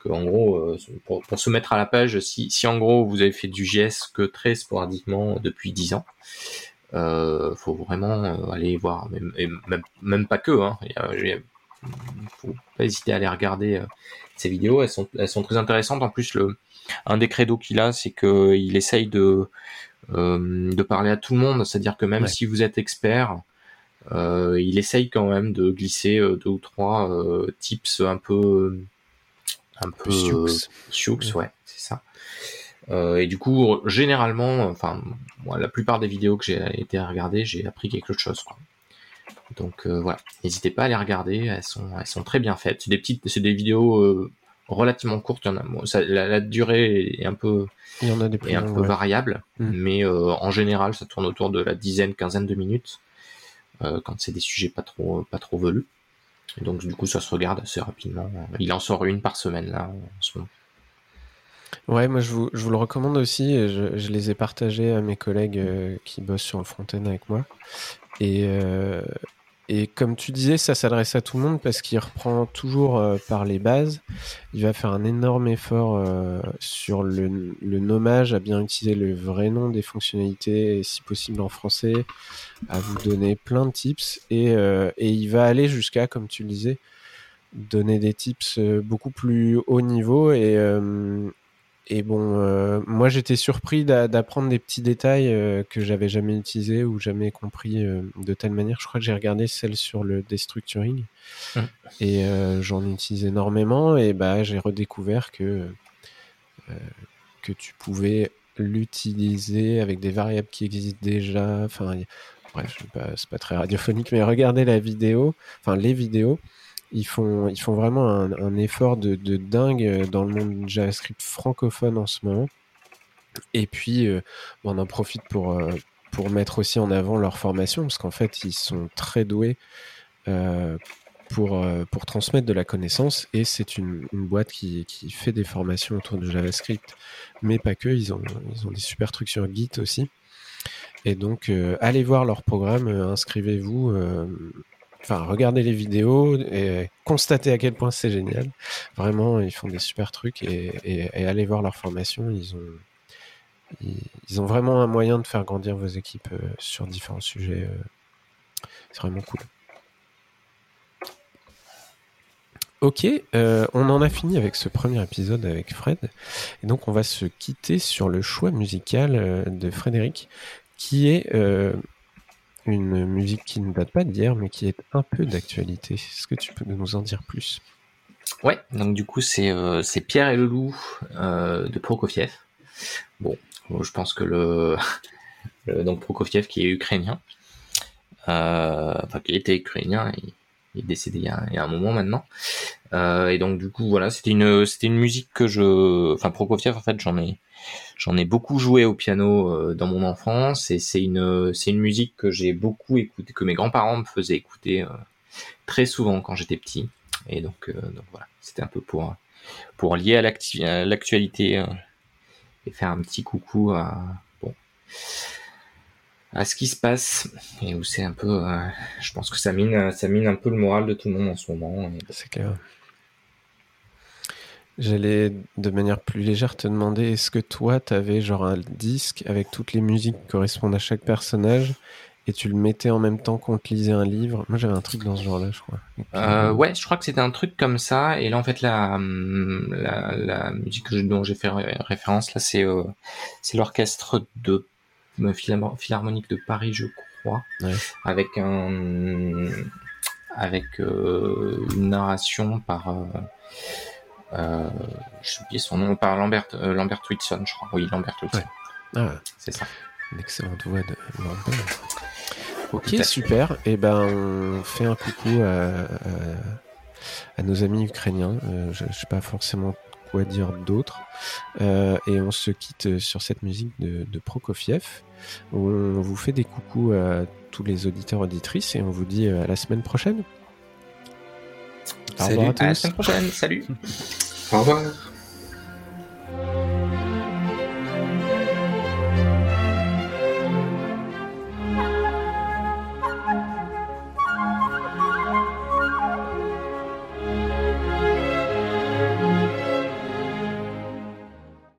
que en gros pour, pour, se mettre à la page si, si en gros vous avez fait du JS que très sporadiquement depuis 10 ans euh, faut vraiment aller voir même, même, même pas que hein, il y a, faut pas hésiter à aller regarder euh, ces vidéos. Elles sont, elles sont très intéressantes. En plus, le, un des credos qu'il a, c'est qu'il essaye de, euh, de parler à tout le monde. C'est-à-dire que même si vous êtes expert, euh, il essaye quand même de glisser deux ou trois tips un peu, un peu sioux, ouais, c'est ça. Et du coup, généralement, enfin, moi, la plupart des vidéos que j'ai été à regarder, j'ai appris quelque chose. Quoi. Donc euh, voilà, n'hésitez pas à les regarder, elles sont, elles sont très bien faites. C'est des petites, c'est des vidéos euh, relativement courtes. Il y en a, ça, la, durée est un peu, il y en a des un peu variable, mais euh, en général, ça tourne autour de la dizaine, quinzaine de minutes quand c'est des sujets pas trop, pas trop velus. Et donc du coup, ça se regarde assez rapidement. Il en sort une par semaine là en ce moment. Ouais, moi je vous, le recommande aussi. Je, je, les ai partagés à mes collègues qui bossent sur le front-end avec moi. Et, et comme tu disais, ça s'adresse à tout le monde parce qu'il reprend toujours euh, par les bases. Il va faire un énorme effort euh, sur le, nommage, à bien utiliser le vrai nom des fonctionnalités, si possible en français, à vous donner plein de tips. Et, euh, et il va aller jusqu'à, comme tu le disais, donner des tips beaucoup plus haut niveau et, et bon, euh, moi j'étais surpris d'apprendre des petits détails euh, que j'avais jamais utilisés ou jamais compris euh, de telle manière. Je crois que j'ai regardé celle sur le destructuring mmh. et j'en utilise énormément et bah j'ai redécouvert que que tu pouvais l'utiliser avec des variables qui existent déjà. Enfin, bref, c'est pas très radiophonique, mais regardez la vidéo, enfin les vidéos ils font, ils font vraiment un, effort de, dingue dans le monde JavaScript francophone en ce moment. Et puis, euh, on en profite pour, euh, pour mettre aussi en avant leur formation, parce qu'en fait, ils sont très doués euh, pour, pour transmettre de la connaissance. Et c'est une, boîte qui, qui, fait des formations autour de JavaScript, mais pas que. Ils ont, ils ont des super trucs sur Git aussi. Et donc, allez voir leur programme, inscrivez-vous enfin, regardez les vidéos et constatez à quel point c'est génial. Vraiment, ils font des super trucs et, allez voir leur formation. Ils ont, vraiment un moyen de faire grandir vos équipes euh, sur différents sujets. Euh. c'est vraiment cool. Ok, euh, on en a fini avec ce premier épisode avec Fred. Et donc on va se quitter sur le choix musical de Frédéric, qui est une musique qui ne date pas d'hier, mais qui est un peu d'actualité. Est-ce que tu peux nous en dire plus? Ouais, donc du coup, c'est euh, Pierre et le loup euh, de Prokofiev. Bon, je pense que le, donc Prokofiev qui est ukrainien, euh, enfin qui était ukrainien, il, est décédé il y, a, un moment maintenant. Et donc du coup, voilà, c'était une c'était une musique que je, enfin Prokofiev en fait, j'en ai J'en ai beaucoup joué au piano euh, dans mon enfance et c'est une c'est une musique que j'ai beaucoup écouté, que mes grands-parents me faisaient écouter euh, très souvent quand j'étais petit. Et donc, euh, donc voilà, c'était un peu pour pour lier à l'actualité et faire un petit coucou à bon à ce qui se passe et où c'est un peu je pense que ça mine ça mine un peu le moral de tout le monde en ce moment. C'est clair. J'allais de manière plus légère te demander est-ce que toi tu avais genre un disque avec toutes les musiques qui correspondent à chaque personnage et tu le mettais en même temps qu'on te lisait un livre? Moi j'avais un truc dans ce genre-là, je crois. Euh, ouais, je crois que c'était un truc comme ça. Et là en fait la la, la musique dont j'ai fait référence là c'est euh, l'orchestre de euh, philharmonique de Paris, je crois, ouais. avec un avec euh, une narration par euh, J'ai oublié son nom, par Lambert, euh, Lambert Whitson, je crois. Oui, Lambert Whitson. Ah, c'est ça. Une excellente voix de Lambert. Ok, super. Et eh ben, on fait un coucou à, à, nos amis ukrainiens. Euh, je, ne sais pas forcément quoi dire d'autre. Euh, et on se quitte sur cette musique de, de Prokofiev. On vous fait des coucous à tous les auditeurs auditrices et on vous dit à la semaine prochaine. Salut. à À la tous. semaine prochaine. Salut. Au revoir.